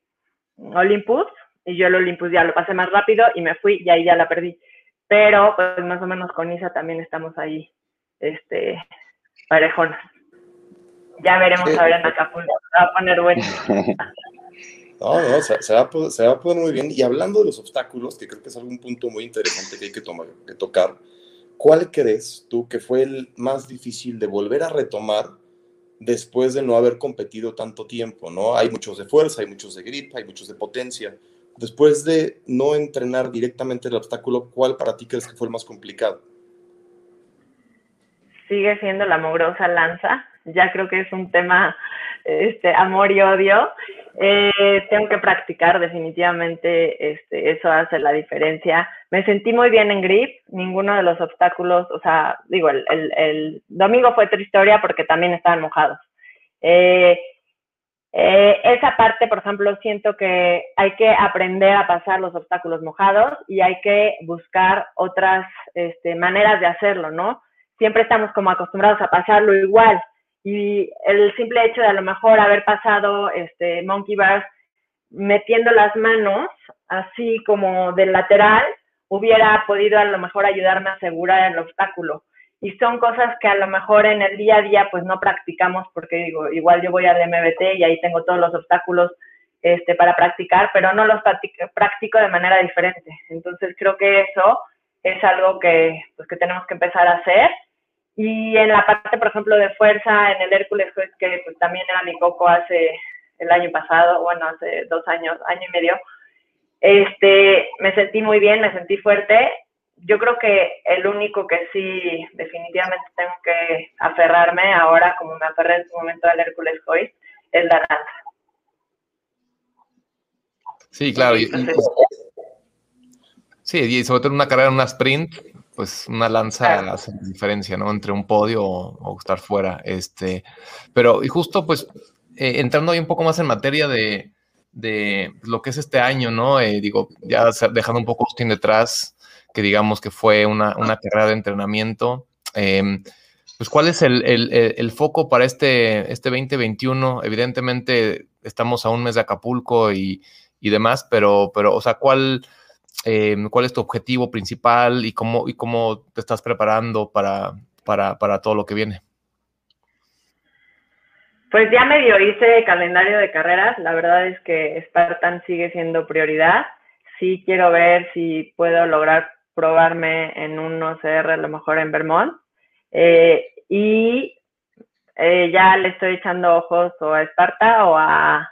Olympus y yo el Olympus ya lo pasé más rápido y me fui y ahí ya la perdí. Pero pues más o menos con Isa también estamos ahí, este, parejonas. Ya veremos a ver en Acapulco, va a poner bueno. (laughs) No, no, se, va a poder, muy bien. Y hablando de los obstáculos, que creo que es algún punto muy interesante que hay que, tomar, que tocar, ¿cuál crees tú que fue el más difícil de volver a retomar después de no haber competido tanto tiempo? ¿no? Hay muchos de fuerza, hay muchos de grip, hay muchos de potencia. Después de no entrenar directamente el obstáculo, ¿cuál para ti crees que fue el más complicado? Sigue siendo la mogrosa lanza. Ya creo que es un tema este, amor y odio. Eh, tengo que practicar, definitivamente, este, eso hace la diferencia. Me sentí muy bien en grip, ninguno de los obstáculos, o sea, digo, el, el, domingo fue otra historia porque también estaban mojados. Eh, eh, esa parte, por ejemplo, siento que hay que aprender a pasar los obstáculos mojados y hay que buscar otras este, maneras de hacerlo, ¿no? Siempre estamos como acostumbrados a pasarlo igual y el simple hecho de a lo mejor haber pasado este monkey bars metiendo las manos así como del lateral hubiera podido a lo mejor ayudarme a asegurar el obstáculo. Y son cosas que a lo mejor en el día a día pues no practicamos porque digo igual yo voy al MBT y ahí tengo todos los obstáculos este para practicar pero no los practico de manera diferente. Entonces creo que eso es algo que pues que tenemos que empezar a hacer y en la parte, por ejemplo, de fuerza, en el Hércules, que pues, también era mi coco hace el año pasado, bueno, hace dos años, año y medio, este, me sentí muy bien, me sentí fuerte. Yo creo que el único que sí definitivamente tengo que aferrarme ahora, como me aferré en su momento al Hércules hoy, es la danza. Sí, claro. sí, y sobre todo en una carrera, en una sprint, pues una lanza hace diferencia, ¿no? Entre un podio o, estar fuera. Este, pero, y justo, pues, eh, entrando ahí un poco más en materia de, lo que es este año, ¿no? Eh, digo, ya dejando un poco Austin detrás, que digamos que fue una, carrera de entrenamiento. Em, pues, ¿cuál es el, foco para este, este 2021? Evidentemente, estamos a un mes de Acapulco y, y demás, pero, pero, o sea, ¿cuál Em, cuál es tu objetivo principal y cómo, y cómo te estás preparando para, todo lo que viene. Pues ya medio hice calendario de carreras. La verdad es que Spartan sigue siendo prioridad. Sí quiero ver si puedo lograr probarme en un OCR, a lo mejor en Vermont. Eh, y eh, ya le estoy echando ojos o a Esparta o a,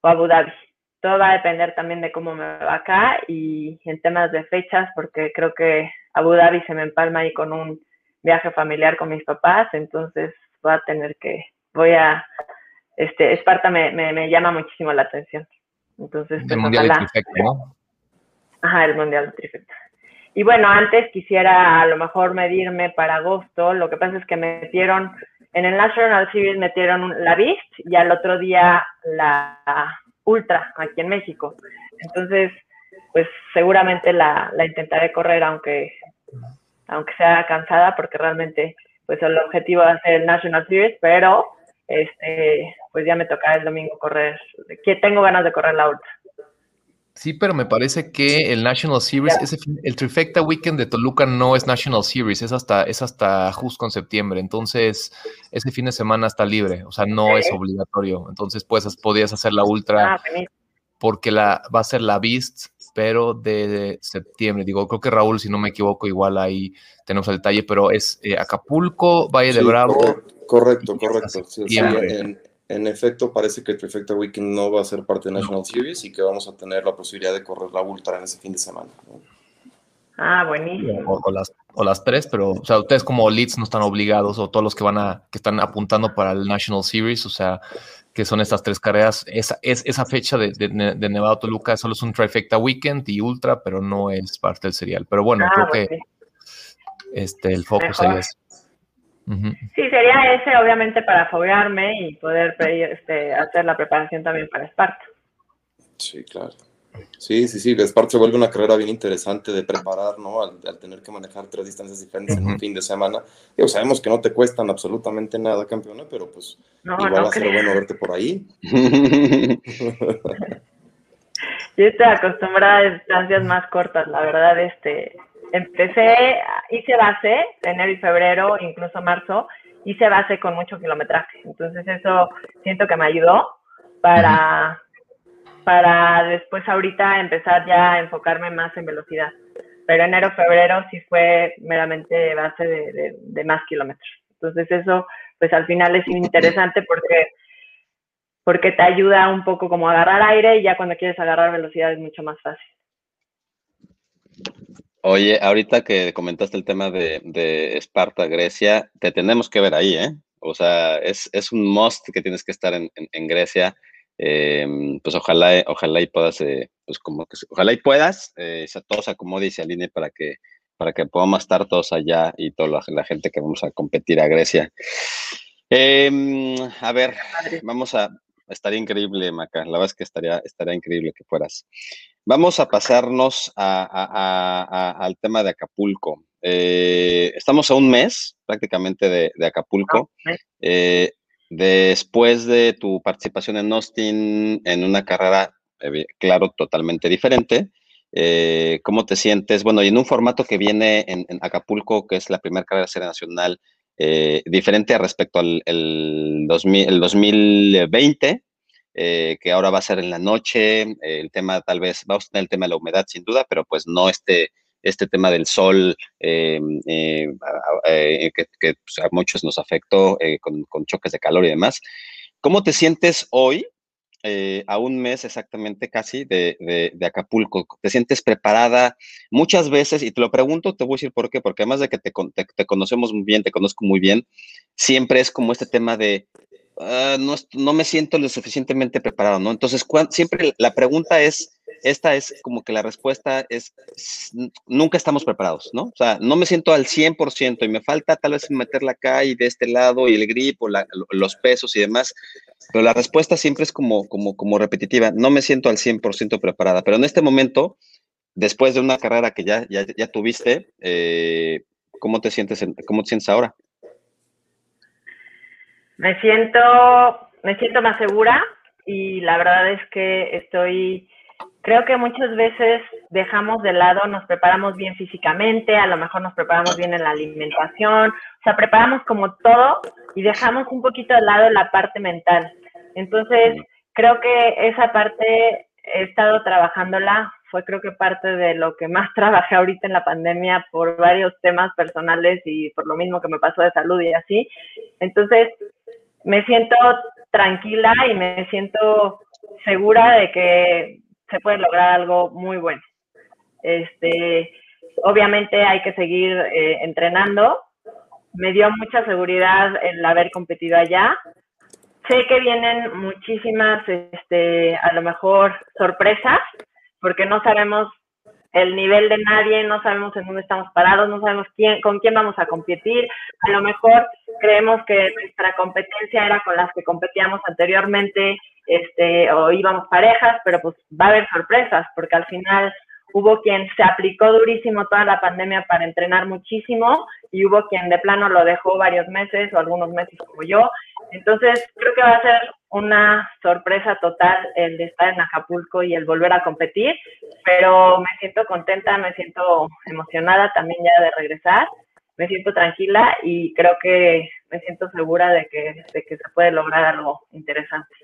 o a Abu Dhabi todo va a depender también de cómo me va acá y en temas de fechas, porque creo que Abu Dhabi se me empalma ahí con un viaje familiar con mis papás, entonces voy a tener que, voy a, este, Esparta me, me, llama muchísimo la atención. Entonces, el pues, Mundial de Trifecta, ¿no? Ajá, el Mundial de Trifecta. Y bueno, antes quisiera a lo mejor medirme para agosto, lo que pasa es que metieron, en el National Series metieron la BIST y al otro día la ultra aquí en México. Entonces, pues seguramente la, intentaré correr aunque, aunque sea cansada porque realmente pues el objetivo va a ser el National Series, pero este pues ya me toca el domingo correr, que tengo ganas de correr la ultra. Sí, pero me parece que el National Series, el Trifecta Weekend de Toluca no es National Series, es hasta, es hasta justo en septiembre. Entonces, ese fin de semana está libre, o sea, no es obligatorio. Entonces, pues podías hacer la ultra ah, porque la, va a ser la Beast, pero de, septiembre. Digo, creo que Raúl, si no me equivoco, igual ahí tenemos el detalle, pero es eh, Acapulco, Valle de Bravo. Correcto, correcto. Sí, en efecto, parece que el Trifecta Weekend no va a ser parte de National Series y que vamos a tener la posibilidad de correr la Ultra en ese fin de semana. Ah, buenísimo. O, las, o las tres, pero, o sea, ustedes como leads no están obligados, o todos los que van a, que están apuntando para el National Series, o sea, que son estas tres carreras, esa, es, esa fecha de, de, Nevada Toluca solo es un Trifecta Weekend y Ultra, pero no es parte del serial. Pero bueno, ah, creo que este, el foco sería Sí, sería ese, obviamente, para foguearme y poder este, hacer la preparación también para Esparta. Sí, claro. Sí, sí, sí, Esparta se vuelve una carrera bien interesante de preparar, ¿no? Al, tener que manejar tres distancias diferentes en un fin de semana. Digo, sabemos que no te cuestan absolutamente nada, campeona, pero pues igual va a ser bueno verte por ahí. (laughs) Yo estoy acostumbrada a distancias más cortas, la verdad, este, empecé, hice base, enero y febrero, incluso marzo, hice base con mucho kilometraje. Entonces eso siento que me ayudó para, para después ahorita empezar ya a enfocarme más en velocidad. Pero enero, febrero sí fue meramente base de, de más kilómetros. Entonces eso, pues al final es interesante porque porque te ayuda un poco como a agarrar aire y ya cuando quieres agarrar velocidad es mucho más fácil. Oye, ahorita que comentaste el tema de, Esparta, Grecia, te tenemos que ver ahí, ¿eh? O sea, es, un must que tienes que estar en, Grecia. Em, pues ojalá, ojalá y puedas, eh, pues como que, ojalá y puedas, eh, todo se acomode y se alinee para que, para que podamos estar todos allá y toda la, gente que vamos a competir a Grecia. Em, a ver, vamos a, estaría increíble, Maca, la verdad es que estaría, estaría increíble que fueras. Vamos a pasarnos al tema de Acapulco. Eh, estamos a un mes prácticamente de, Acapulco. Ah, eh, después de tu participación en Austin en una carrera, eh, claro, totalmente diferente, ¿cómo te sientes? Bueno, y en un formato que viene en, Acapulco, que es la primera carrera serie nacional, diferente respecto al el 2020, que ahora va a ser en la noche, el tema tal vez, vamos a tener el tema de la humedad sin duda, pero pues no este este tema del sol eh, eh, eh, que, pues, a muchos nos afectó con, choques de calor y demás. ¿Cómo te sientes hoy, a un mes exactamente casi de, Acapulco? ¿Te sientes preparada? Muchas veces, y te lo pregunto, te voy a decir por qué, porque además de que te, te conocemos muy bien, te conozco muy bien, siempre es como este tema de Ah, no, me siento lo suficientemente preparado, ¿no? Entonces, siempre la pregunta es, esta es como que la respuesta es, nunca estamos preparados, ¿no? O sea, no me siento al 100% y me falta tal vez meterla acá y de este lado y el grip o los pesos y demás, pero la respuesta siempre es como, como, como repetitiva, no me siento al 100% preparada, pero en este momento, después de una carrera que ya, ya, tuviste, eh, ¿cómo, te sientes ¿cómo te sientes ahora? Me siento, me siento más segura y la verdad es que estoy, creo que muchas veces dejamos de lado, nos preparamos bien físicamente, a lo mejor nos preparamos bien en la alimentación, o sea, preparamos como todo y dejamos un poquito de lado la parte mental. Entonces, creo que esa parte he estado trabajándola, fue creo que parte de lo que más (laughs) trabajé ahorita en la pandemia por varios temas personales y por lo mismo que me pasó de salud y así. Entonces, me siento tranquila y me siento segura de que se puede lograr algo muy bueno. Este, obviamente hay que seguir eh, entrenando. Me dio mucha seguridad el haber competido allá. Sé que vienen muchísimas, este, a lo mejor sorpresas, porque no sabemos el nivel de nadie, no sabemos en dónde estamos parados, no sabemos quién, con quién vamos a competir. A lo mejor creemos que nuestra competencia era con las que competíamos anteriormente, este, o íbamos parejas, pero pues va a haber sorpresas, porque al final hubo quien se aplicó durísimo toda la pandemia para entrenar muchísimo y hubo quien de plano lo dejó varios meses o algunos meses como yo. Entonces, creo que va a ser una sorpresa total el de estar en Acapulco y el volver a competir, pero me siento contenta, me siento emocionada también ya de regresar, me siento tranquila y creo que me siento segura de que, de que se puede lograr algo interesante.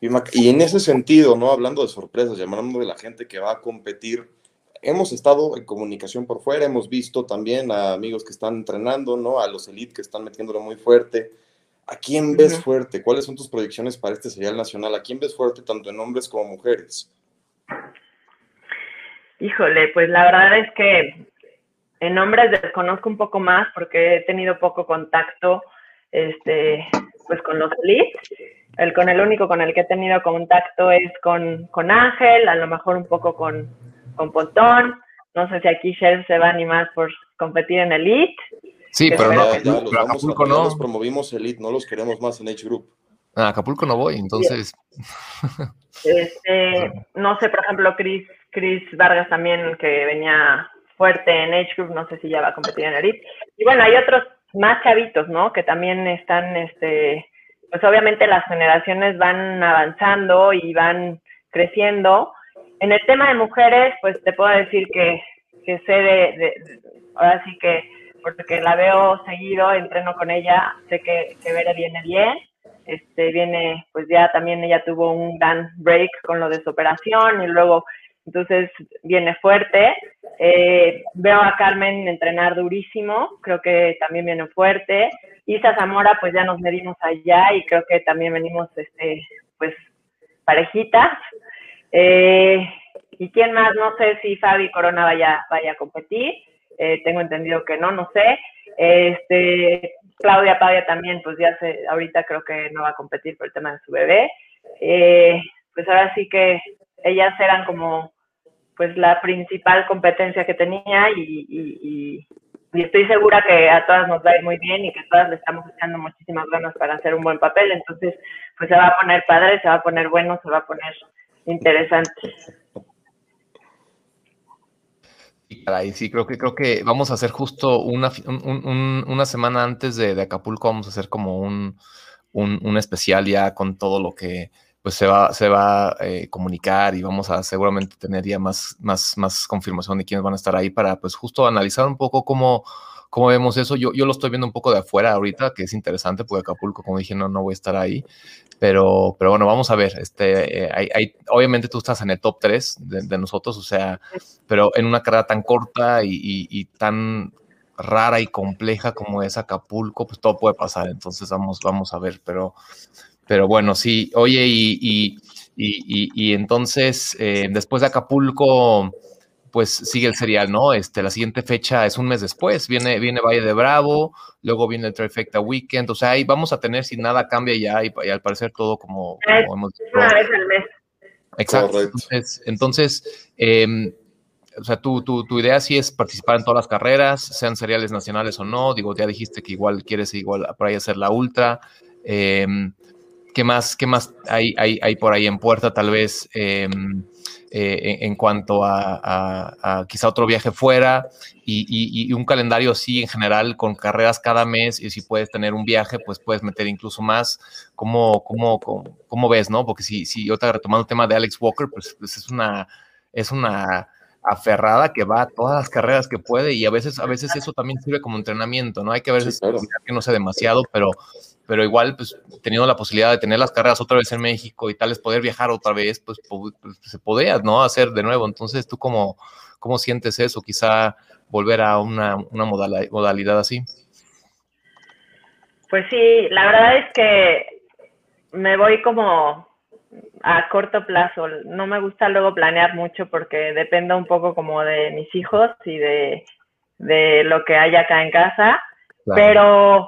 Y, en ese sentido, ¿no? Hablando de sorpresas, llamando de la gente que va a competir, hemos estado en comunicación por fuera, hemos visto también a amigos que están entrenando, ¿no? A los elite que están metiéndolo muy fuerte. ¿A quién ves fuerte? ¿Cuáles son tus proyecciones para este serial nacional? ¿A quién ves fuerte tanto en hombres como mujeres? Híjole, pues la verdad es que en hombres desconozco un poco más porque he tenido poco contacto este, pues con los elites. El, con el único con el que he tenido contacto es con, con Ángel, a lo mejor un poco con, con Pontón. No sé si aquí Shell se va a animar por competir en Elite. Sí, pero no, los Acapulco no. Los promovimos Elite, no los queremos más en H Group. A Acapulco no voy, entonces. Este, no sé, por ejemplo, Chris, Chris Vargas también, que venía fuerte en H Group, no sé si ya va a competir en Elite. Y bueno, hay otros más chavitos, ¿no? Que también están, este, pues obviamente las generaciones van avanzando y van creciendo. En el tema de mujeres, pues te puedo decir que, que sé de, ahora sí que, porque la veo seguido, entreno con ella, sé que, que Vera viene bien, este, viene, pues ya también ella tuvo un gran break con lo de su operación y luego entonces viene fuerte. Eh, veo a Carmen entrenar durísimo, creo que también viene fuerte. Isa Zamora, pues ya nos medimos allá y creo que también venimos, este, pues, parejitas. Eh, ¿Y quién más? No sé si Fabi Corona vaya, vaya a competir. Eh, tengo entendido que no, no sé. Este, Claudia Pavia también, pues ya sé, ahorita creo que no va a competir por el tema de su bebé. eh, pues ahora sí que ellas eran como pues la principal competencia que tenía y, estoy segura que a todas nos va a ir muy bien y que todas le estamos echando muchísimas ganas para hacer un buen papel. Entonces, pues se va a poner padre, se va a poner bueno, se va a poner interesante. Caray, sí, creo que creo que vamos a hacer justo una, una semana antes de, Acapulco, vamos a hacer como un, un, especial ya con todo lo que pues se va, se va a eh, comunicar y vamos a seguramente tener ya más, más, más confirmación de quiénes van a estar ahí para pues justo analizar un poco cómo, cómo vemos eso. Yo, yo lo estoy viendo un poco de afuera ahorita, que es interesante, porque Acapulco, como dije, no, no voy a estar ahí. Pero, pero bueno, vamos a ver. Este, eh, hay, obviamente tú estás en el top 3 de, nosotros, o sea, pero en una carrera tan corta y, tan rara y compleja como es Acapulco, pues todo puede pasar. Entonces vamos, vamos a ver. Pero, pero bueno, sí. Oye, y, y entonces eh, después de Acapulco pues sigue el serial, ¿no? Este, la siguiente fecha es un mes después, viene, viene Valle de Bravo, luego viene el Trifecta Weekend, o sea, ahí vamos a tener si nada cambia ya y, al parecer todo como, hemos Una vez al mes. Exacto. Entonces, entonces em, o sea, tu, tu, tu, idea sí es participar en todas las carreras, sean seriales nacionales o no. Digo, ya dijiste que igual quieres igual por ahí hacer la ultra. Em, ¿Qué más, qué más hay, hay, hay, por ahí en puerta? Tal vez eh, eh, en, cuanto a, quizá otro viaje fuera y, un calendario así en general con carreras cada mes y si puedes tener un viaje, pues puedes meter incluso más. ¿Cómo, cómo, cómo, ves, no? Porque si, si yo te retomando el tema de Alex Walker, pues, pues, es una... Es una aferrada que va a todas las carreras que puede y a veces, a veces eso también sirve como entrenamiento, ¿no? Hay que ver que no sea demasiado, pero pero igual, pues teniendo la posibilidad de tener las carreras otra vez en México y tal vez poder viajar otra vez, pues, pues, se podía, ¿no? Hacer de nuevo. Entonces, ¿tú cómo, cómo sientes eso? Quizá volver a una, una modalidad así. Pues sí, la verdad es que me voy como a corto plazo. No me gusta luego planear mucho porque depende un poco como de mis hijos y de, de lo que hay acá en casa. Pero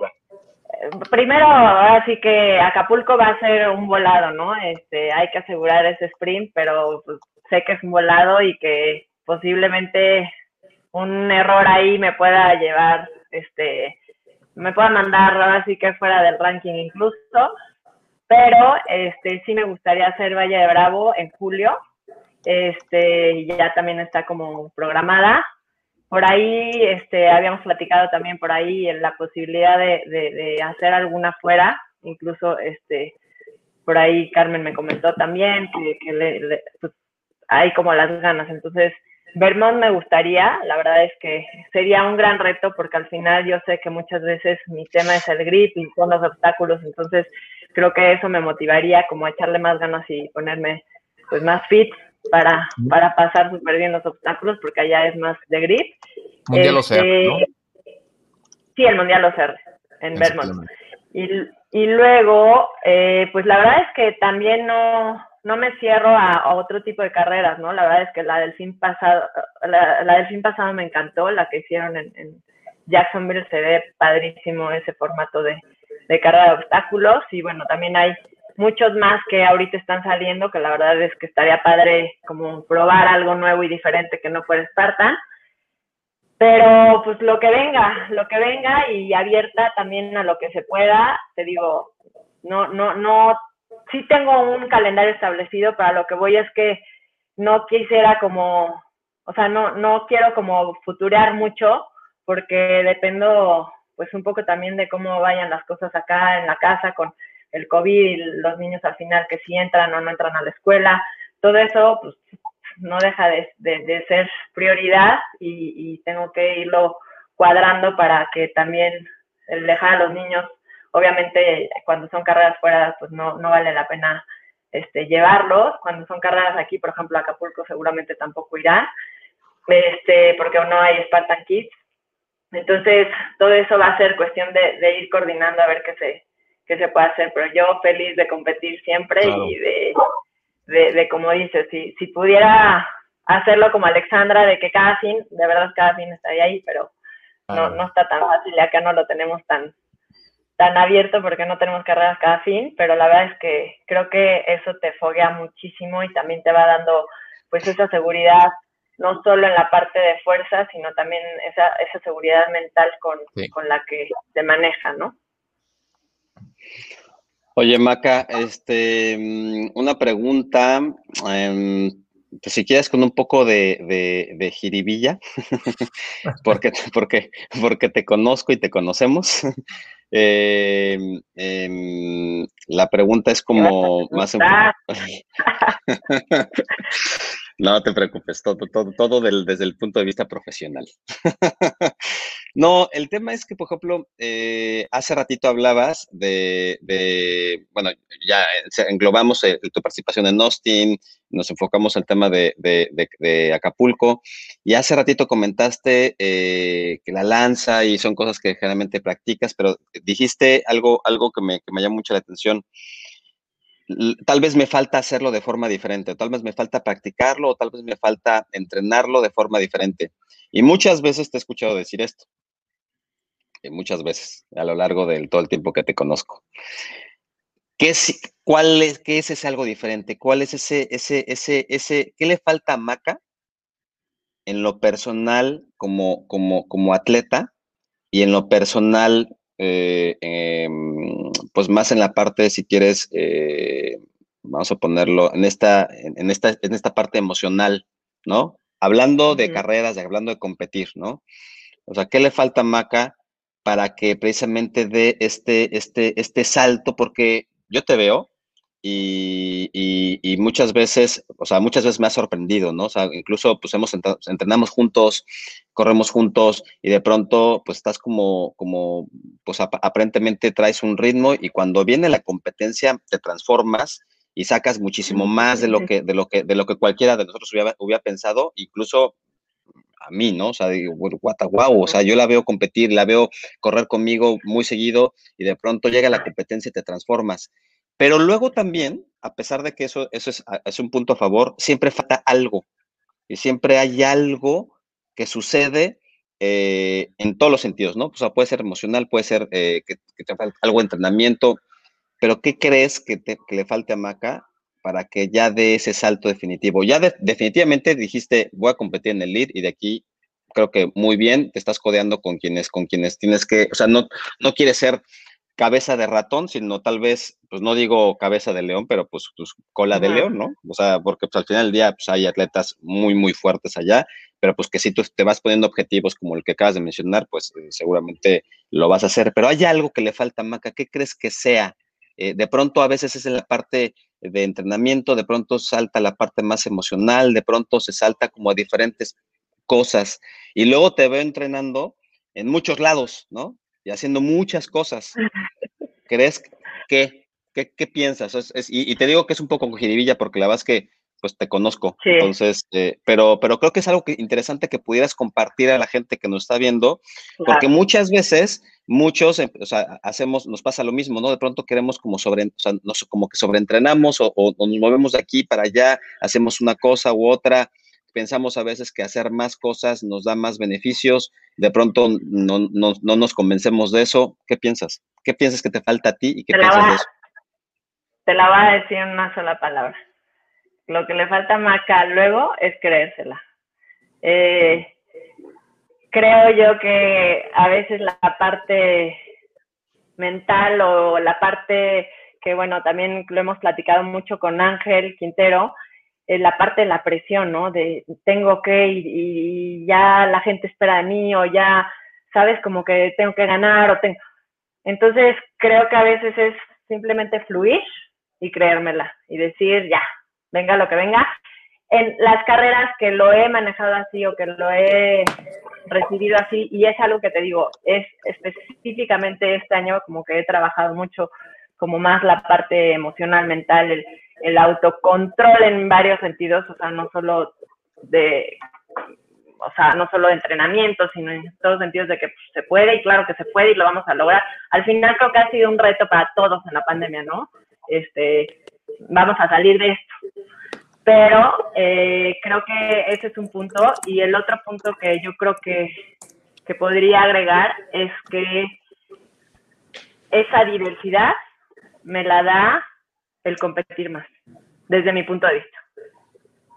primero, así que Acapulco va a ser un volado, ¿no? Este, hay que asegurar ese sprint, pero pues, sé que es un volado y que posiblemente un error ahí me pueda llevar, este, me pueda mandar así que fuera del ranking incluso, pero este, sí me gustaría hacer Valle de Bravo en julio, este, ya también está como programada, por ahí este, habíamos platicado también por ahí en la posibilidad de, de, hacer alguna fuera, incluso este, por ahí Carmen me comentó también que, le, pues, hay como las ganas. Entonces, Vermont me gustaría, la verdad es que sería un gran reto porque al final yo sé que muchas veces mi tema es el grip y son los obstáculos, entonces creo que eso me motivaría como a echarle más ganas y ponerme pues más fit para, para pasar súper bien los obstáculos, porque allá es más de grip. Mundial OCR, este, ¿no? Sí, el Mundial OCR, en Vermont. Y, y luego, eh, pues la verdad es que también no, no me cierro a, otro tipo de carreras, ¿no? La verdad es que la del fin pasado, la, del fin pasado me encantó, la que hicieron en, en Jacksonville se ve padrísimo ese formato de, de carrera de obstáculos y bueno, también hay muchos más que ahorita están saliendo, que la verdad es que estaría padre como probar algo nuevo y diferente que no fuera Spartan. Pero pues lo que venga, lo que venga y abierta también a lo que se pueda, te digo, no, no, no, sí tengo un calendario establecido, para lo que voy es que no quisiera como, o sea, no, no quiero como futurear mucho, porque dependo pues un poco también de cómo vayan las cosas acá en la casa con el COVID, los niños al final que si entran o no entran a la escuela, todo eso pues no deja de, ser prioridad y, tengo que irlo cuadrando para que también el dejar a los niños, obviamente cuando son carreras fuera pues no, no vale la pena este, llevarlos, cuando son carreras aquí, por ejemplo Acapulco seguramente tampoco irán, este, porque no hay Spartan Kids, entonces todo eso va a ser cuestión de, de ir coordinando a ver qué se, que se puede hacer, pero yo feliz de competir siempre y de, de, como dices, si, si pudiera hacerlo como Alexandra, de que cada fin, de verdad cada fin estaría ahí, pero no, no está tan fácil, acá no lo tenemos tan, tan abierto porque no tenemos carreras cada fin, pero la verdad es que creo que eso te foguea muchísimo y también te va dando pues esa seguridad, no solo en la parte de fuerza, sino también esa, esa seguridad mental con, con la que se maneja, ¿no? Oye, Maca, este, mm, una pregunta, em, pues si quieres con un poco de, de, jiribilla, (laughs) porque, porque, porque te conozco y te conocemos. (laughs) Em, em, la pregunta es como más... (laughs) No te preocupes, todo, todo, todo desde el punto de vista profesional. (laughs) no, el tema es que, por ejemplo, eh, hace ratito hablabas de, bueno, ya englobamos tu participación en Austin, nos enfocamos al tema de, Acapulco, y hace ratito comentaste eh, que la lanza y son cosas que generalmente practicas, pero dijiste algo, algo que me, que me llamó mucho la atención tal vez me falta hacerlo de forma diferente, tal vez me falta practicarlo, o tal vez me falta entrenarlo de forma diferente. Y muchas veces te he escuchado decir esto. Y muchas veces, a lo largo de todo el tiempo que te conozco. ¿Qué es, cuál es, qué es ese algo diferente? ¿Cuál es ese, ese, ese, ese, qué le falta a Maca en lo personal como, como, como atleta y en lo personal eh, em, pues más en la parte, si quieres, eh, vamos a ponerlo, en esta, en, esta, en esta parte emocional, ¿no? Hablando de carreras, hablando de competir, ¿no? O sea, ¿qué le falta a Maca para que precisamente dé este, este, este salto? Porque yo te veo y, muchas veces, o sea, muchas veces me ha sorprendido, ¿no? O sea, incluso pues hemos entrenamos juntos, corremos juntos y de pronto pues estás como, como, pues aparentemente traes un ritmo y cuando viene la competencia te transformas y sacas muchísimo más de lo que, de lo que, de lo que cualquiera de nosotros hubiera, hubiera pensado, incluso a mí, ¿no? O sea, digo, wow, o sea, yo la veo competir, la veo correr conmigo muy seguido y de pronto llega la competencia y te transformas. Pero luego también, a pesar de que eso, eso es, un punto a favor, siempre falta algo. Y siempre hay algo que sucede eh, en todos los sentidos, ¿no? O sea, puede ser emocional, puede ser eh, que, te falta algo de entrenamiento, pero ¿qué crees que, le falte a Maca para que ya dé ese salto definitivo? Ya definitivamente dijiste, voy a competir en el lead y de aquí creo que muy bien, te estás codeando con quienes, con quienes tienes que, o sea, no, no quieres ser cabeza de ratón, sino tal vez, pues no digo cabeza de león, pero pues, pues cola de león, ¿no? O sea, porque pues, al final del día pues, hay atletas muy, muy fuertes allá, pero pues que si tú te vas poniendo objetivos como el que acabas de mencionar, pues eh, seguramente lo vas a hacer. Pero hay algo que le falta, Maca, ¿qué crees que sea? Eh, de pronto a veces es en la parte de entrenamiento, de pronto salta la parte más emocional, de pronto se salta como a diferentes cosas y luego te veo entrenando en muchos lados, ¿no? Y haciendo muchas cosas. ¿Crees que, qué, piensas? y, te digo que es un poco jiribilla porque la verdad es que pues te conozco. Entonces, eh, pero, pero creo que es algo que, interesante que pudieras compartir a la gente que nos está viendo, porque muchas veces, muchos, em, o sea, hacemos, nos pasa lo mismo, ¿no? De pronto queremos como sobre, o sea, nos, como que sobreentrenamos o, o, nos movemos de aquí para allá, hacemos una cosa u otra, pensamos a veces que hacer más cosas nos da más beneficios, de pronto no, nos convencemos de eso. ¿Qué piensas? ¿Qué piensas que te falta a ti y qué piensas de eso? (laughs) Te la voy a decir en una sola palabra. Lo que le falta a Maca luego es creérsela. Eh, creo yo que a veces la parte mental o la parte que, bueno, también lo hemos platicado mucho con Ángel Quintero, la parte de la presión, ¿no? De tengo que y, ya la gente espera de mí o ya, sabes, como que tengo que ganar o tengo... Entonces creo que a veces es simplemente fluir y creérmela y decir, ya, venga lo que venga. En las carreras que lo he manejado así o que lo he recibido así, y es algo que te digo, es específicamente este año como que he trabajado mucho como más la parte emocional, mental, el, el autocontrol en varios sentidos, o sea, no solo de, o sea, no solo de entrenamiento, sino en todos sentidos de que pues, se puede y claro que se puede y lo vamos a lograr. Al final creo que ha sido un reto para todos en la pandemia, ¿no? Este, vamos a salir de esto. Pero eh, creo que ese es un punto y el otro punto que yo creo que, que podría agregar es que esa diversidad me la da el competir más, desde mi punto de vista.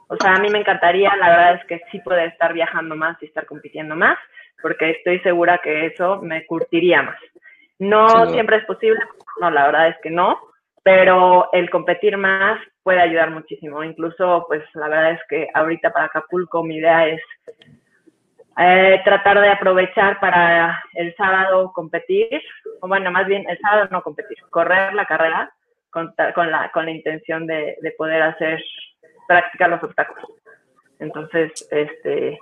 O sea, a mí me encantaría, la verdad es que sí poder estar viajando más y estar compitiendo más, porque estoy segura que eso me curtiría más. No siempre es posible, no, la verdad es que no, pero el competir más puede ayudar muchísimo. Incluso, pues la verdad es que ahorita para Acapulco mi idea es eh, tratar de aprovechar para el sábado competir, o bueno, más bien el sábado no competir, correr la carrera con, la, con la intención de, de poder hacer, practicar los obstáculos. Entonces, este,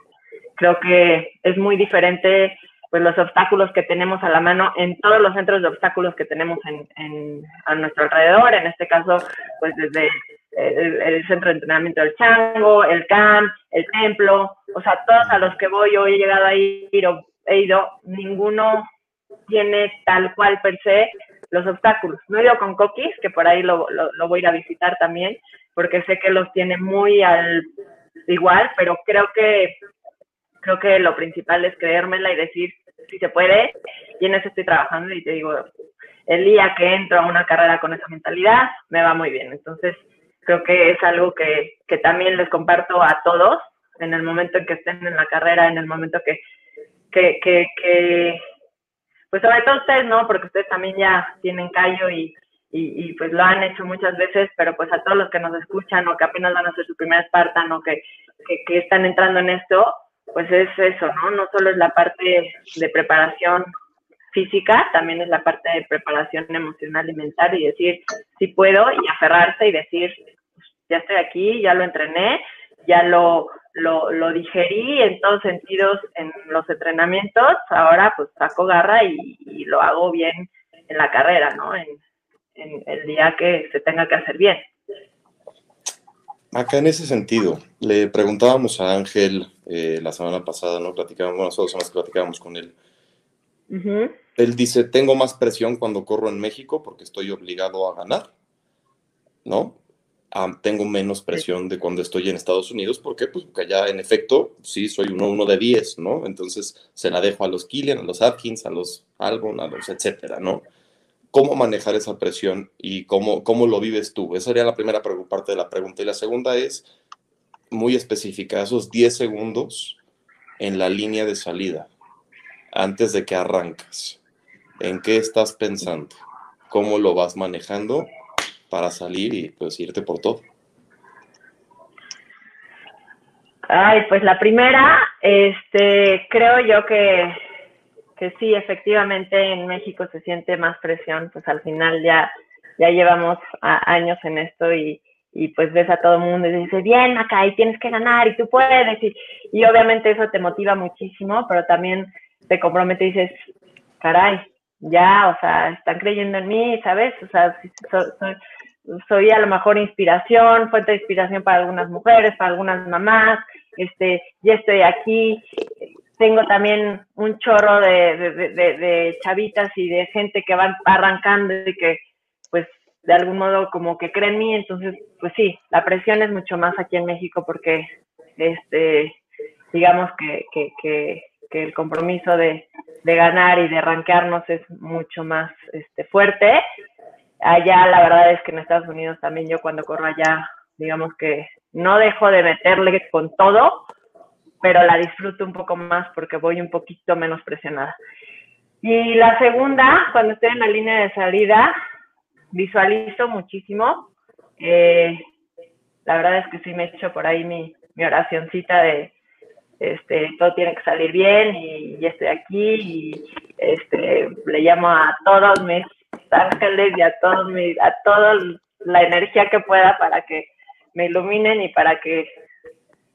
creo que es muy diferente pues los obstáculos que tenemos a la mano en todos los centros de obstáculos que tenemos en, a nuestro alrededor, en este caso, pues desde el, centro de entrenamiento del chango, el CAM, el templo, o sea, todos a los que voy o he llegado a ir he ido, ninguno tiene tal cual per se los obstáculos. No he ido con Coquis, que por ahí lo, lo, voy a ir a visitar también, porque sé que los tiene muy al igual, pero creo que creo que lo principal es creérmela y decir si se puede, y en eso estoy trabajando y te digo, el día que entro a una carrera con esa mentalidad, me va muy bien. Entonces, creo que es algo que, que también les comparto a todos en el momento en que estén en la carrera, en el momento que, que, que, que pues sobre todo ustedes, ¿no? Porque ustedes también ya tienen callo y, y, pues lo han hecho muchas veces, pero pues a todos los que nos escuchan o que apenas van a hacer su primera Spartan o que, que, que están entrando en esto, pues es eso, ¿no? No solo es la parte de preparación física, también es la parte de preparación emocional y mental y decir, sí puedo y aferrarse y decir, ya estoy aquí, ya lo entrené, ya lo, lo, lo digerí en todos sentidos en los entrenamientos, ahora pues saco garra y, lo hago bien en la carrera, ¿no? En, en el día que se tenga que hacer bien. Acá en ese sentido, le preguntábamos a Ángel eh, la semana pasada, ¿no? Platicábamos, bueno, dos semanas que platicábamos con él. Él dice, tengo más presión cuando corro en México porque estoy obligado a ganar, ¿no? Tengo menos presión de cuando estoy en Estados Unidos porque, pues, porque allá en efecto, sí, soy uno, uno de 10, ¿no? Entonces se la dejo a los Killian, a los Atkins, a los Albon, a los etcétera, ¿no? cómo manejar esa presión y cómo, cómo lo vives tú. Esa sería la primera parte de la pregunta. Y la segunda es muy específica, esos 10 segundos en la línea de salida, antes de que arrancas. ¿En qué estás pensando? ¿Cómo lo vas manejando para salir y pues irte por todo? Ay, pues la primera, este, creo yo que que sí, efectivamente en México se siente más presión, pues al final ya, ya llevamos años en esto y, y pues ves a todo el mundo y dices, bien acá y tienes que ganar y tú puedes y, y obviamente eso te motiva muchísimo, pero también te compromete y dices, caray, ya, o sea, están creyendo en mí, ¿sabes? O sea, soy, soy a lo mejor inspiración, fuente de inspiración para algunas mujeres, para algunas mamás, este, ya estoy aquí, tengo también un chorro de, chavitas y de gente que van arrancando y que pues de algún modo como que creen en mí, entonces pues sí, la presión es mucho más aquí en México porque este digamos que, que, que, el compromiso de, ganar y de arranquearnos es mucho más este, fuerte. Allá la verdad es que en Estados Unidos también yo cuando corro allá, digamos que no dejo de meterle con todo, pero la disfruto un poco más porque voy un poquito menos presionada. Y la segunda, cuando estoy en la línea de salida, visualizo muchísimo. Eh, la verdad es que sí me he hecho por ahí mi, mi oracioncita de este, todo tiene que salir bien y estoy aquí y este, le llamo a todos mis ángeles y a todos mis, a toda la energía que pueda para que me iluminen y para que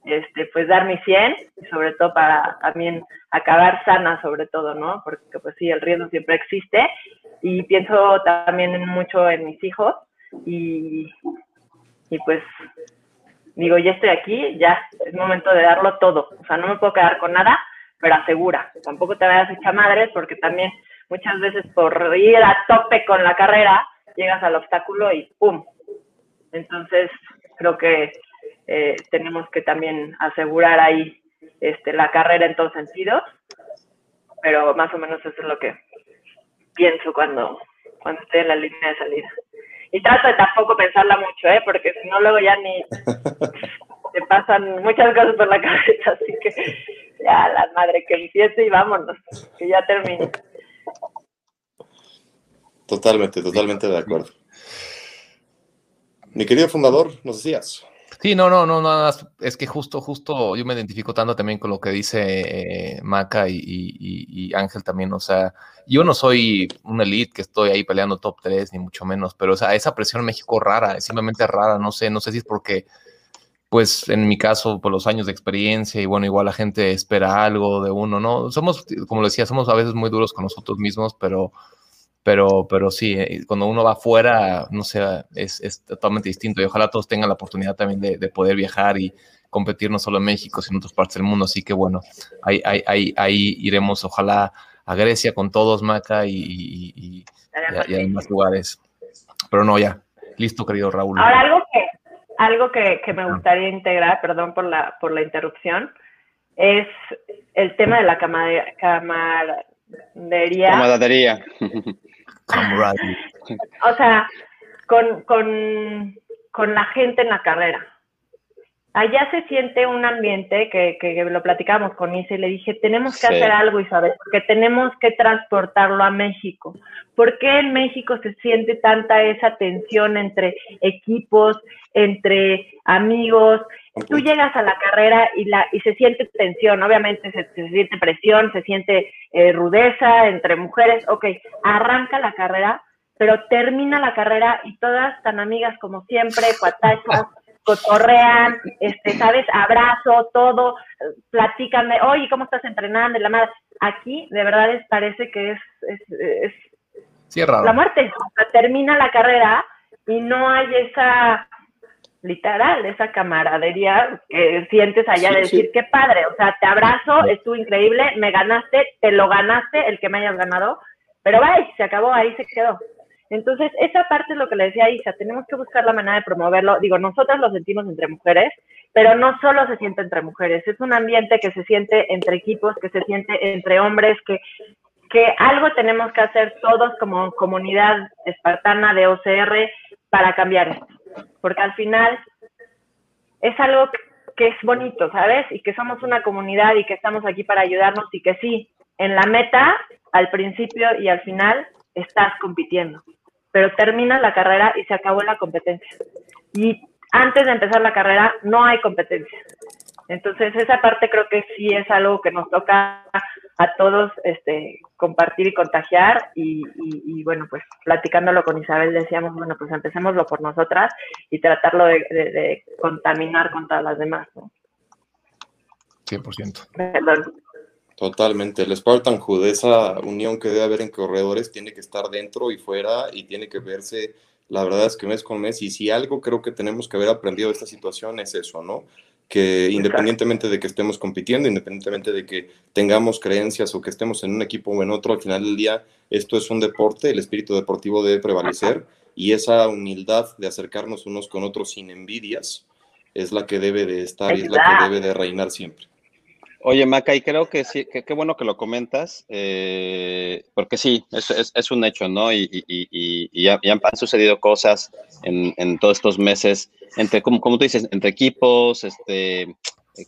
este, pues dar mi 100 y sobre todo para también acabar sana sobre todo, ¿no? Porque pues sí, el riesgo siempre existe y pienso también mucho en mis hijos y, y pues digo, ya estoy aquí, ya es momento de darlo todo, o sea, no me puedo quedar con nada, pero asegura, tampoco te vayas hecha madre porque también muchas veces por ir a tope con la carrera, llegas al obstáculo y ¡pum! Entonces, creo que eh, tenemos que también asegurar ahí este, la carrera en todos sentidos, pero más o menos eso es lo que pienso cuando, cuando estoy en la línea de salida. Y trato de tampoco pensarla mucho, ¿eh? Porque si no, luego ya ni (laughs) te pasan muchas cosas por la cabeza, así que ya la madre que empiece y vámonos, que ya termine. Totalmente, totalmente de acuerdo. Mi querido fundador, nos decías. Sí, no, no, no, nada más. Es que justo, justo yo me identifico tanto también con lo que dice eh, Maca y, Ángel también. O sea, yo no soy un elite que estoy ahí peleando top 3, ni mucho menos, pero o sea, esa presión en México rara, es simplemente rara. No sé, no sé si es porque, pues en mi caso, por los años de experiencia y bueno, igual la gente espera algo de uno, ¿no? Somos, como decía, somos a veces muy duros con nosotros mismos, pero pero, pero sí, eh, cuando uno va afuera, no sé, es, es, totalmente distinto y ojalá todos tengan la oportunidad también de, de, poder viajar y competir no solo en México, sino en otras partes del mundo. Así que bueno, ahí, ahí, ahí, ahí iremos, ojalá, a Grecia con todos, Maca, y, y, y, y en más lugares. Pero no, ya, listo, querido Raúl. Ahora, algo que, algo que, que me gustaría integrar, perdón por la, por la interrupción, es el tema de la camaradería. Camaradería. (laughs) o sea, con, con, con, la gente en la carrera. Allá se siente un ambiente que, que, lo platicamos con Isa y le dije, tenemos que hacer algo, Isabel, porque tenemos que transportarlo a México. ¿Por qué en México se siente tanta esa tensión entre equipos, entre amigos? Tú llegas a la carrera y, la, y se siente tensión, obviamente se, se siente presión, se siente eh, rudeza entre mujeres, ok, arranca la carrera, pero termina la carrera y todas tan amigas como siempre, cuatachas, (laughs) cotorrean, este, ¿sabes? Abrazo, todo, platícame, oye, ¿cómo estás entrenando? La madre. Aquí, de verdad, es, parece que es, es, es la muerte. termina la carrera y no hay esa literal, esa camaradería que sientes allá de decir, qué padre, o sea, te abrazo, estuvo increíble, me ganaste, te lo ganaste, el que me hayas ganado, pero vaya, se acabó, ahí se quedó. Entonces, esa parte es lo que le decía a Isa, tenemos que buscar la manera de promoverlo. Digo, nosotras lo sentimos entre mujeres, pero no solo se siente entre mujeres, es un ambiente que se siente entre equipos, que se siente entre hombres, que, que algo tenemos que hacer todos como comunidad espartana de OCR para cambiar esto porque al final es algo que es bonito, ¿sabes? Y que somos una comunidad y que estamos aquí para ayudarnos y que sí, en la meta, al principio y al final, estás compitiendo, pero termina la carrera y se acabó la competencia. Y antes de empezar la carrera no hay competencia. Entonces, esa parte creo que sí es algo que nos toca a todos este, compartir y contagiar. Y, bueno, pues platicándolo con Isabel decíamos, bueno, pues empecémoslo por nosotras y tratarlo de, contaminar con todas las demás. ¿no? 100%. Perdón. Totalmente. El Spartan Hood, esa unión que debe haber en corredores, tiene que estar dentro y fuera y tiene que verse, la verdad es que mes con mes. Y si algo creo que tenemos que haber aprendido de esta situación es eso, ¿no? que independientemente de que estemos compitiendo, independientemente de que tengamos creencias o que estemos en un equipo o en otro, al final del día esto es un deporte, el espíritu deportivo debe prevalecer y esa humildad de acercarnos unos con otros sin envidias es la que debe de estar y es la que debe de reinar siempre. Oye, Maca, y creo que sí, que qué bueno que lo comentas, eh, porque sí, es, es, un hecho, ¿no? Y, y, y, y han, han, sucedido cosas en, en, todos estos meses, entre, como, como tú dices, entre equipos, este,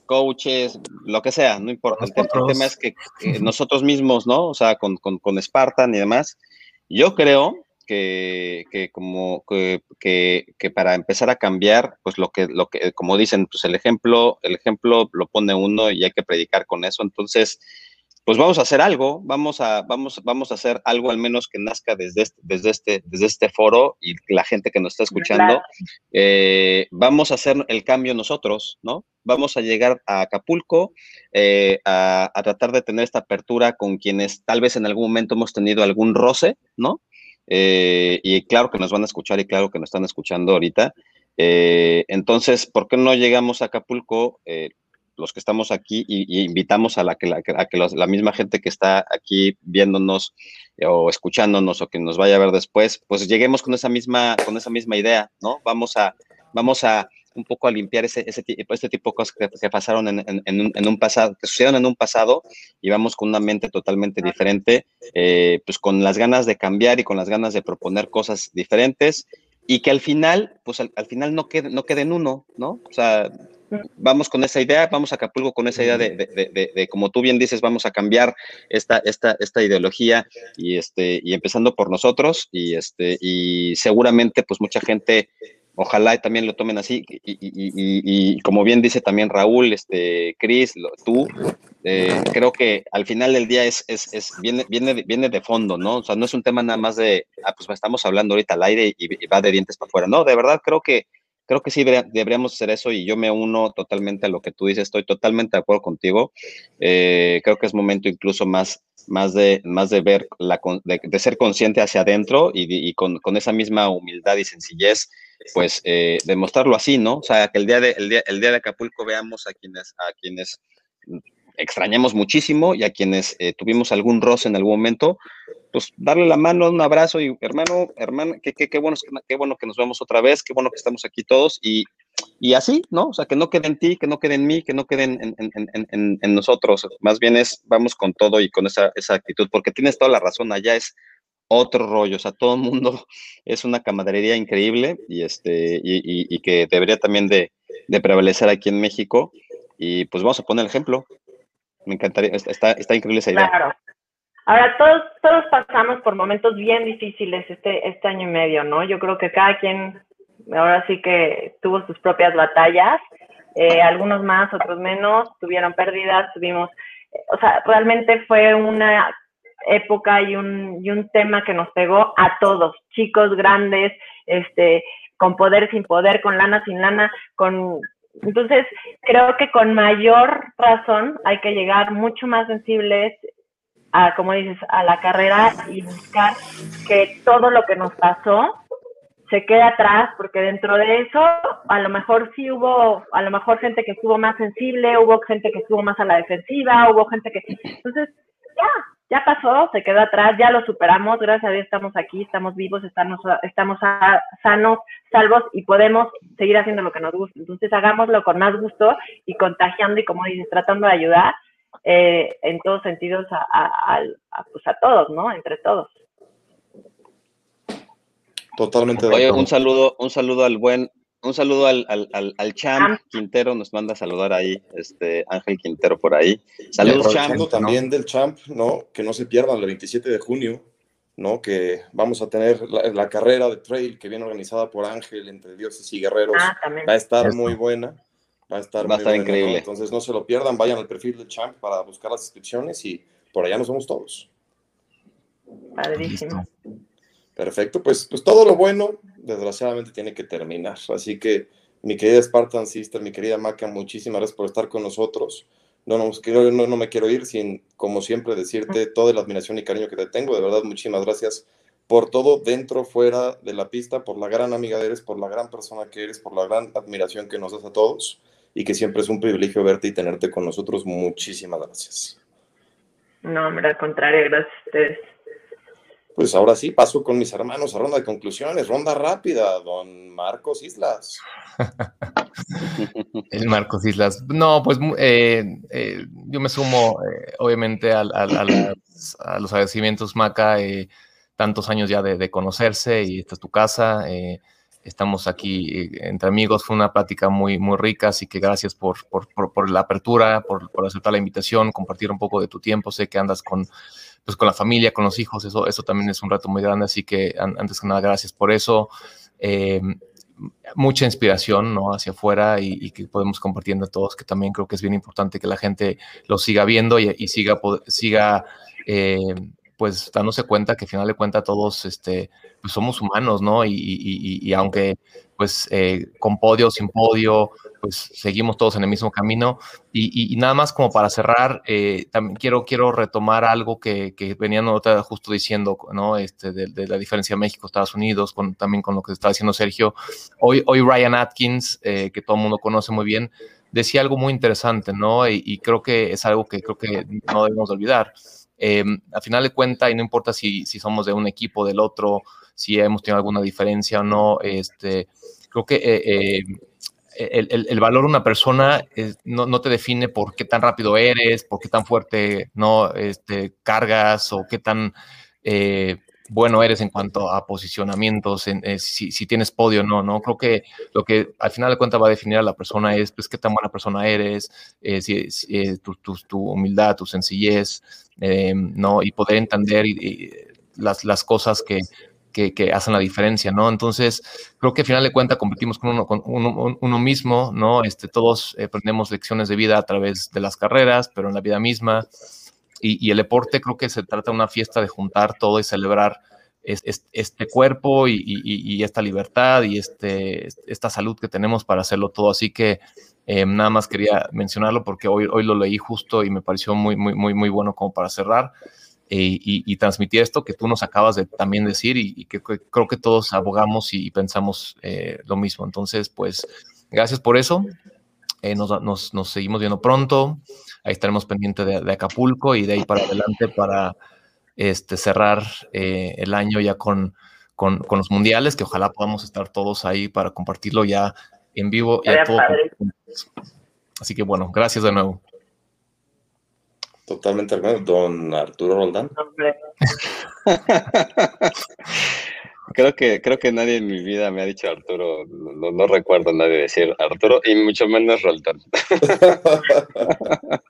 coaches, lo que sea, no importa. El, el, tema es que, que, nosotros mismos, ¿no? O sea, con, con, con Spartan y demás, yo creo que, que como que, que, para empezar a cambiar, pues lo que, lo que, como dicen, pues el ejemplo, el ejemplo lo pone uno y hay que predicar con eso. Entonces, pues vamos a hacer algo, vamos a, vamos, vamos a hacer algo al menos que nazca desde este, desde este, desde este foro y la gente que nos está escuchando. Eh, vamos a hacer el cambio nosotros, ¿no? Vamos a llegar a Acapulco eh, a, a, tratar de tener esta apertura con quienes tal vez en algún momento hemos tenido algún roce, ¿no? Eh, y claro que nos van a escuchar y claro que nos están escuchando ahorita. Eh, entonces, ¿por qué no llegamos a Acapulco, eh, los que estamos aquí, y, invitamos a, la, que, la, que la misma gente que está aquí viéndonos o escuchándonos o que nos vaya a ver después, pues lleguemos con esa misma, con esa misma idea, ¿no? Vamos a, vamos a, un poco a limpiar ese, ese, este tipo de cosas que, pasaron en, en, un, pasado, que sucedieron en un pasado y vamos con una mente totalmente diferente, eh, pues con las ganas de cambiar y con las ganas de proponer cosas diferentes y que al final, pues al, final no quede, no quede en uno, ¿no? O sea, vamos con esa idea, vamos a Acapulco con esa idea de, de, de, como tú bien dices, vamos a cambiar esta, esta, esta ideología y, este, y empezando por nosotros y, este, y seguramente pues mucha gente ojalá también lo tomen así y, y, y, como bien dice también Raúl, este, Cris, tú, eh, creo que al final del día es, es, es, viene, viene, viene de fondo, ¿no? O sea, no es un tema nada más de, ah, pues estamos hablando ahorita al aire y, va de dientes para afuera, no, de verdad creo que creo que sí deberíamos hacer eso y yo me uno totalmente a lo que tú dices, estoy totalmente de acuerdo contigo. Eh, creo que es momento incluso más, más, de, más de ver, la, de, ser consciente hacia adentro y, con, con, esa misma humildad y sencillez, pues eh, demostrarlo así, ¿no? O sea, que el día, de, el, día, el día de Acapulco veamos a quienes, a quienes extrañamos muchísimo y a quienes eh, tuvimos algún roce en algún momento, pues darle la mano, un abrazo y hermano, hermana, qué, qué, qué, bueno, qué bueno que nos vemos otra vez, qué bueno que estamos aquí todos y, y así, ¿no? O sea, que no quede en ti, que no quede en mí, que no quede en, en, en, en, nosotros. Más bien es, vamos con todo y con esa, esa actitud, porque tienes toda la razón, allá es otro rollo, o sea, todo el mundo (laughs) es una camaradería increíble y, este, y, y, y que debería también de, de prevalecer aquí en México. Y pues vamos a poner el ejemplo, me encantaría, está, está increíble esa idea. Claro. Ahora, todos, todos pasamos por momentos bien difíciles este, este año y medio, ¿no? Yo creo que cada quien ahora sí que tuvo sus propias batallas, eh, algunos más, otros menos, tuvieron pérdidas, tuvimos, o sea, realmente fue una época y un, y un tema que nos pegó a todos, chicos, grandes, este, con poder, sin poder, con lana, sin lana, con entonces, creo que con mayor razón hay que llegar mucho más sensibles a, como dices, a la carrera y buscar que todo lo que nos pasó se quede atrás, porque dentro de eso a lo mejor sí hubo, a lo mejor gente que estuvo más sensible, hubo gente que estuvo más a la defensiva, hubo gente que... Entonces, ya, ya pasó, se quedó atrás, ya lo superamos, gracias a Dios estamos aquí, estamos vivos, estamos, estamos sanos, salvos y podemos seguir haciendo lo que nos gusta. Entonces hagámoslo con más gusto y contagiando y como dices, tratando de ayudar eh, en todos sentidos a, pues a todos, ¿no? Entre todos. Totalmente. Oye, un saludo, un saludo al buen un saludo al, al, al, Champ Quintero, nos manda a saludar ahí, este Ángel Quintero por ahí. Saludos, Champ. También del Champ, ¿no? Que no se pierdan el 27 de junio, ¿no? Que vamos a tener la, carrera de trail que viene organizada por Ángel entre dioses y guerreros. Ah, va a estar muy buena. Va a estar, va a estar increíble. Entonces no se lo pierdan, vayan al perfil del Champ para buscar las inscripciones y por allá nos vemos todos. Padrísimo. Perfecto, pues, pues todo lo bueno, desgraciadamente, tiene que terminar. Así que, mi querida Spartan Sister, mi querida Maca, muchísimas gracias por estar con nosotros. No, no, no, no me quiero ir sin, como siempre, decirte toda la admiración y cariño que te tengo. De verdad, muchísimas gracias por todo, dentro, fuera de la pista, por la gran amiga que eres, por la gran persona que eres, por la gran admiración que nos das a todos y que siempre es un privilegio verte y tenerte con nosotros. Muchísimas gracias. No, hombre, al contrario, gracias a ustedes. Pues ahora sí, paso con mis hermanos a ronda de conclusiones, ronda rápida, don Marcos Islas. (laughs) El Marcos Islas. No, pues eh, eh, yo me sumo, eh, obviamente, a, los agradecimientos, Maca, tantos años ya de, conocerse y esta es tu casa. Estamos aquí entre amigos, fue una plática muy, muy rica, así que gracias por, por, la apertura, por, por aceptar la invitación, compartir un poco de tu tiempo. Sé que andas con pues con la familia, con los hijos, eso, eso también es un reto muy grande, así que antes que nada, gracias por eso. Eh, mucha inspiración ¿no? hacia afuera y, que podemos compartiendo a todos, que también creo que es bien importante que la gente lo siga viendo y, siga, siga eh, pues dándose cuenta que al final de cuentas todos este, pues somos humanos, ¿no? Y, aunque pues eh, con podio, sin podio, pues seguimos todos en el mismo camino. Y, nada más como para cerrar, eh, también quiero, quiero retomar algo que, que venían justo diciendo, ¿no? Este, de, la diferencia de México, Estados Unidos, también con lo que está diciendo Sergio. Hoy, hoy Ryan Atkins, eh, que todo mundo conoce muy bien, decía algo muy interesante, ¿no? Y, creo que es algo que creo que no debemos olvidar. Eh, al final de cuentas, y no importa si, si somos de un equipo o del otro, si hemos tenido alguna diferencia o no, este, creo que eh, eh, el, valor de una persona no, te define por qué tan rápido eres, por qué tan fuerte no este, cargas o qué tan eh, bueno eres en cuanto a posicionamientos, en, eh, si, tienes podio o no, ¿no? Creo que lo que al final de cuentas va a definir a la persona es, pues, qué tan buena persona eres, eh, si, tu, humildad, tu sencillez, ¿no? Y poder entender las, las cosas que, que, hacen la diferencia, ¿no? Entonces, creo que al final de cuentas competimos con uno, con uno, mismo, ¿no? Este, todos aprendemos lecciones de vida a través de las carreras, pero en la vida misma. Y, el deporte creo que se trata de una fiesta de juntar todo y celebrar este cuerpo y, esta libertad y este, esta salud que tenemos para hacerlo todo. Así que eh, nada más quería mencionarlo porque hoy, hoy lo leí justo y me pareció muy, muy, muy, muy bueno como para cerrar. Eh, y, transmitir esto que tú nos acabas de también decir y, que, creo que todos abogamos y, pensamos eh, lo mismo. Entonces, pues, gracias por eso. Eh, nos, seguimos viendo pronto. Ahí estaremos pendientes de, Acapulco y de ahí para adelante para este, cerrar el año ya con, con, los mundiales, que ojalá podamos estar todos ahí para compartirlo ya en vivo. Y a todo. Así que bueno, gracias de nuevo. Totalmente hermano, don Arturo Roldán. (laughs) creo que creo que nadie en mi vida me ha dicho Arturo, no, recuerdo a nadie decir Arturo y mucho menos Roldán. (laughs)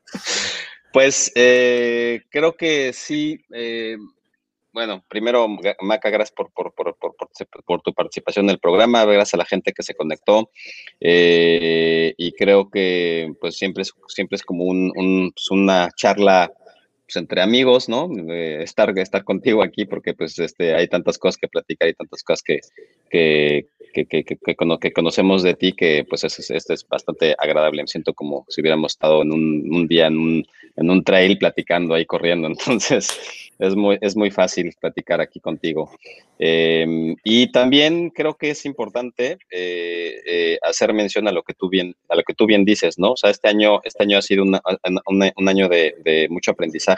pues eh, creo que sí, eh, bueno, primero, Maca, gracias por, por, tu participación en el programa, gracias a la gente que se conectó. Eh, y creo que pues siempre es, siempre es como un, pues, una charla pues, entre amigos, ¿no? estar, estar contigo aquí porque pues este, hay tantas cosas que platicar y tantas cosas que, que, que, que, que, conocemos de ti que pues es, es bastante agradable. Me siento como si hubiéramos estado en un, un día en un, en un trail platicando ahí corriendo. (laughs) Entonces, es muy, es muy fácil platicar aquí contigo. Em, y también creo que es importante eh, eh, hacer mención a lo que tú bien, a lo que tú bien dices, ¿no? O sea, este año, este año ha sido un año de, mucho aprendizaje,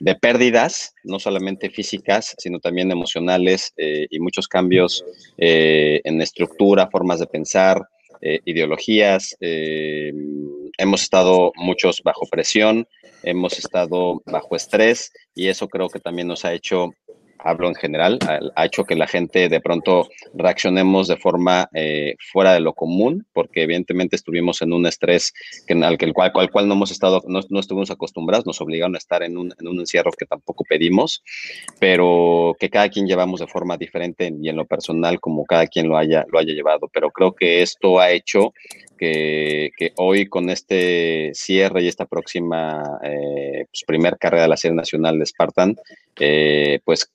de pérdidas, no solamente físicas, sino también emocionales eh, y muchos cambios en estructura, formas de pensar, ideologías. hemos estado muchos bajo presión, hemos estado bajo estrés y eso creo que también nos ha hecho hablo en general, ha hecho que la gente de pronto reaccionemos de forma eh, fuera de lo común, porque evidentemente estuvimos en un estrés al, que el cual, cual no hemos estado, no, no, estuvimos acostumbrados, nos obligaron a estar en un, en un encierro que tampoco pedimos, pero que cada quien llevamos de forma diferente y en lo personal como cada quien lo haya, lo haya llevado. Pero creo que esto ha hecho que, que, hoy con este cierre y esta próxima eh, pues, primer carrera de la serie nacional de Spartan, eh, pues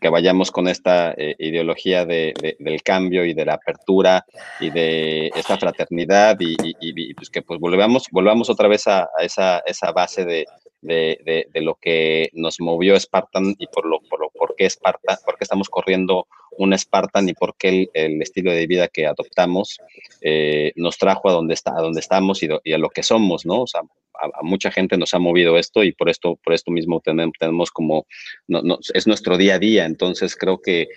que vayamos con esta eh, ideología de, del cambio y de la apertura y de esta fraternidad y, pues que pues volvamos, volvamos otra vez a, esa, esa, base de, de, lo que nos movió Spartan y por lo, por lo por qué por qué estamos corriendo un Spartan y por qué el, estilo de vida que adoptamos eh, nos trajo a donde está, a donde estamos y, a lo que somos, ¿no? O sea, a, mucha gente nos ha movido esto y por esto, por esto mismo tenemos, tenemos como, no, es nuestro día a día, entonces creo que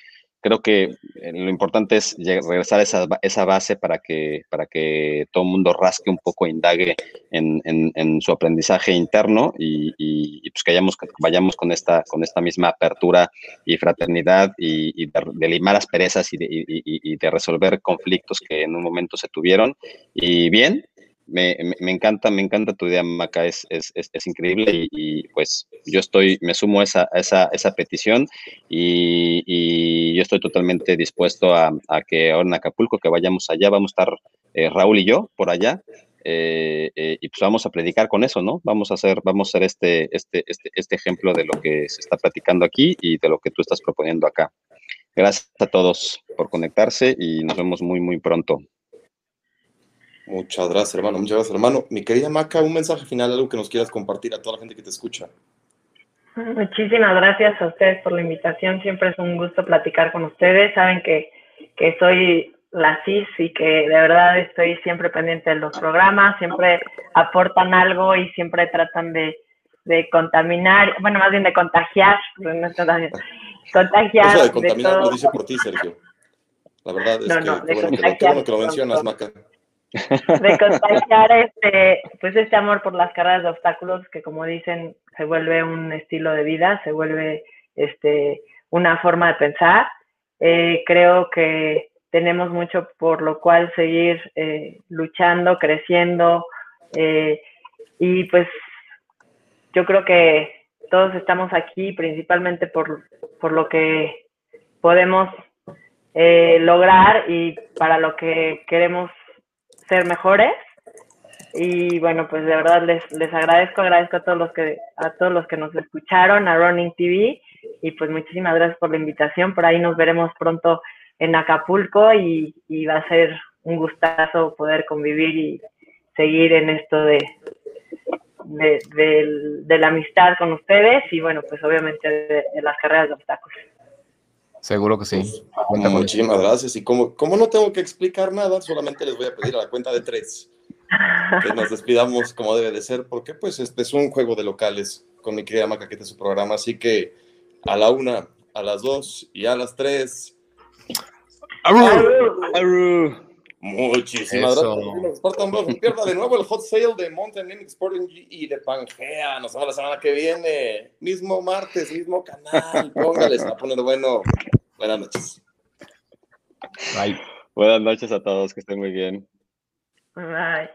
creo que eh, lo importante es regresar a esa, esa, base para que, para que todo el mundo rasque un poco, indague en, en, su aprendizaje interno y, pues que vayamos, vayamos con, esta, con esta misma apertura y fraternidad y, de, de, limar asperezas y de, y de resolver conflictos que en un momento se tuvieron. Y bien, me, me, encanta, me encanta tu idea, Maca, es, es, es, increíble y, pues yo estoy, me sumo a esa, esa, esa petición y, yo estoy totalmente dispuesto a, a, que ahora en Acapulco, que vayamos allá, vamos a estar eh, Raúl y yo por allá eh, eh, y pues vamos a predicar con eso, ¿no? Vamos a hacer, vamos a hacer este, este, este, este ejemplo de lo que se está platicando aquí y de lo que tú estás proponiendo acá. Gracias a todos por conectarse y nos vemos muy, muy pronto. Muchas gracias, hermano. Muchas gracias, hermano. Mi querida Maca, un mensaje final, algo que nos quieras compartir a toda la gente que te escucha. Muchísimas gracias a ustedes por la invitación. Siempre es un gusto platicar con ustedes. Saben que, que soy la CIS y que de verdad estoy siempre pendiente de los programas. Siempre aportan algo y siempre tratan de, de contaminar, bueno, más bien de contagiar. No es contagiar. Contagiar. Eso de contaminar lo dice por ti, Sergio. La verdad es que, bueno que, lo, mencionas, Maca. De contagiar este, pues este amor por las carreras de obstáculos que como dicen se vuelve un estilo de vida, se vuelve este una forma de pensar. Eh, creo que tenemos mucho por lo cual seguir eh, luchando, creciendo eh, y pues yo creo que todos estamos aquí principalmente por, por lo que podemos lograr y para lo que queremos ser mejores. Y bueno, pues de verdad les, les agradezco, agradezco a todos los que a todos los que nos escucharon, a Running TV y pues muchísimas gracias por la invitación. Por ahí nos veremos pronto en Acapulco y, va a ser un gustazo poder convivir y seguir en esto de, de, la amistad con ustedes y bueno, pues obviamente de, las carreras de obstáculos. Seguro que sí. Pues, muchísimas gracias. Y como, como no tengo que explicar nada, solamente les voy a pedir a la cuenta de tres que nos despidamos como debe de ser, porque pues este es un juego de locales con mi querida Macaquete su programa, así que a la una, a las dos y a las tres. Muchísimas gracias. (laughs) Pierda de nuevo el hot sale de Mountain Sporting y de Pangea. Nos vemos la semana que viene. Mismo martes, mismo canal. Póngales a poner bueno. Buenas noches. Bye. Buenas noches a todos, que estén muy bien. Bye.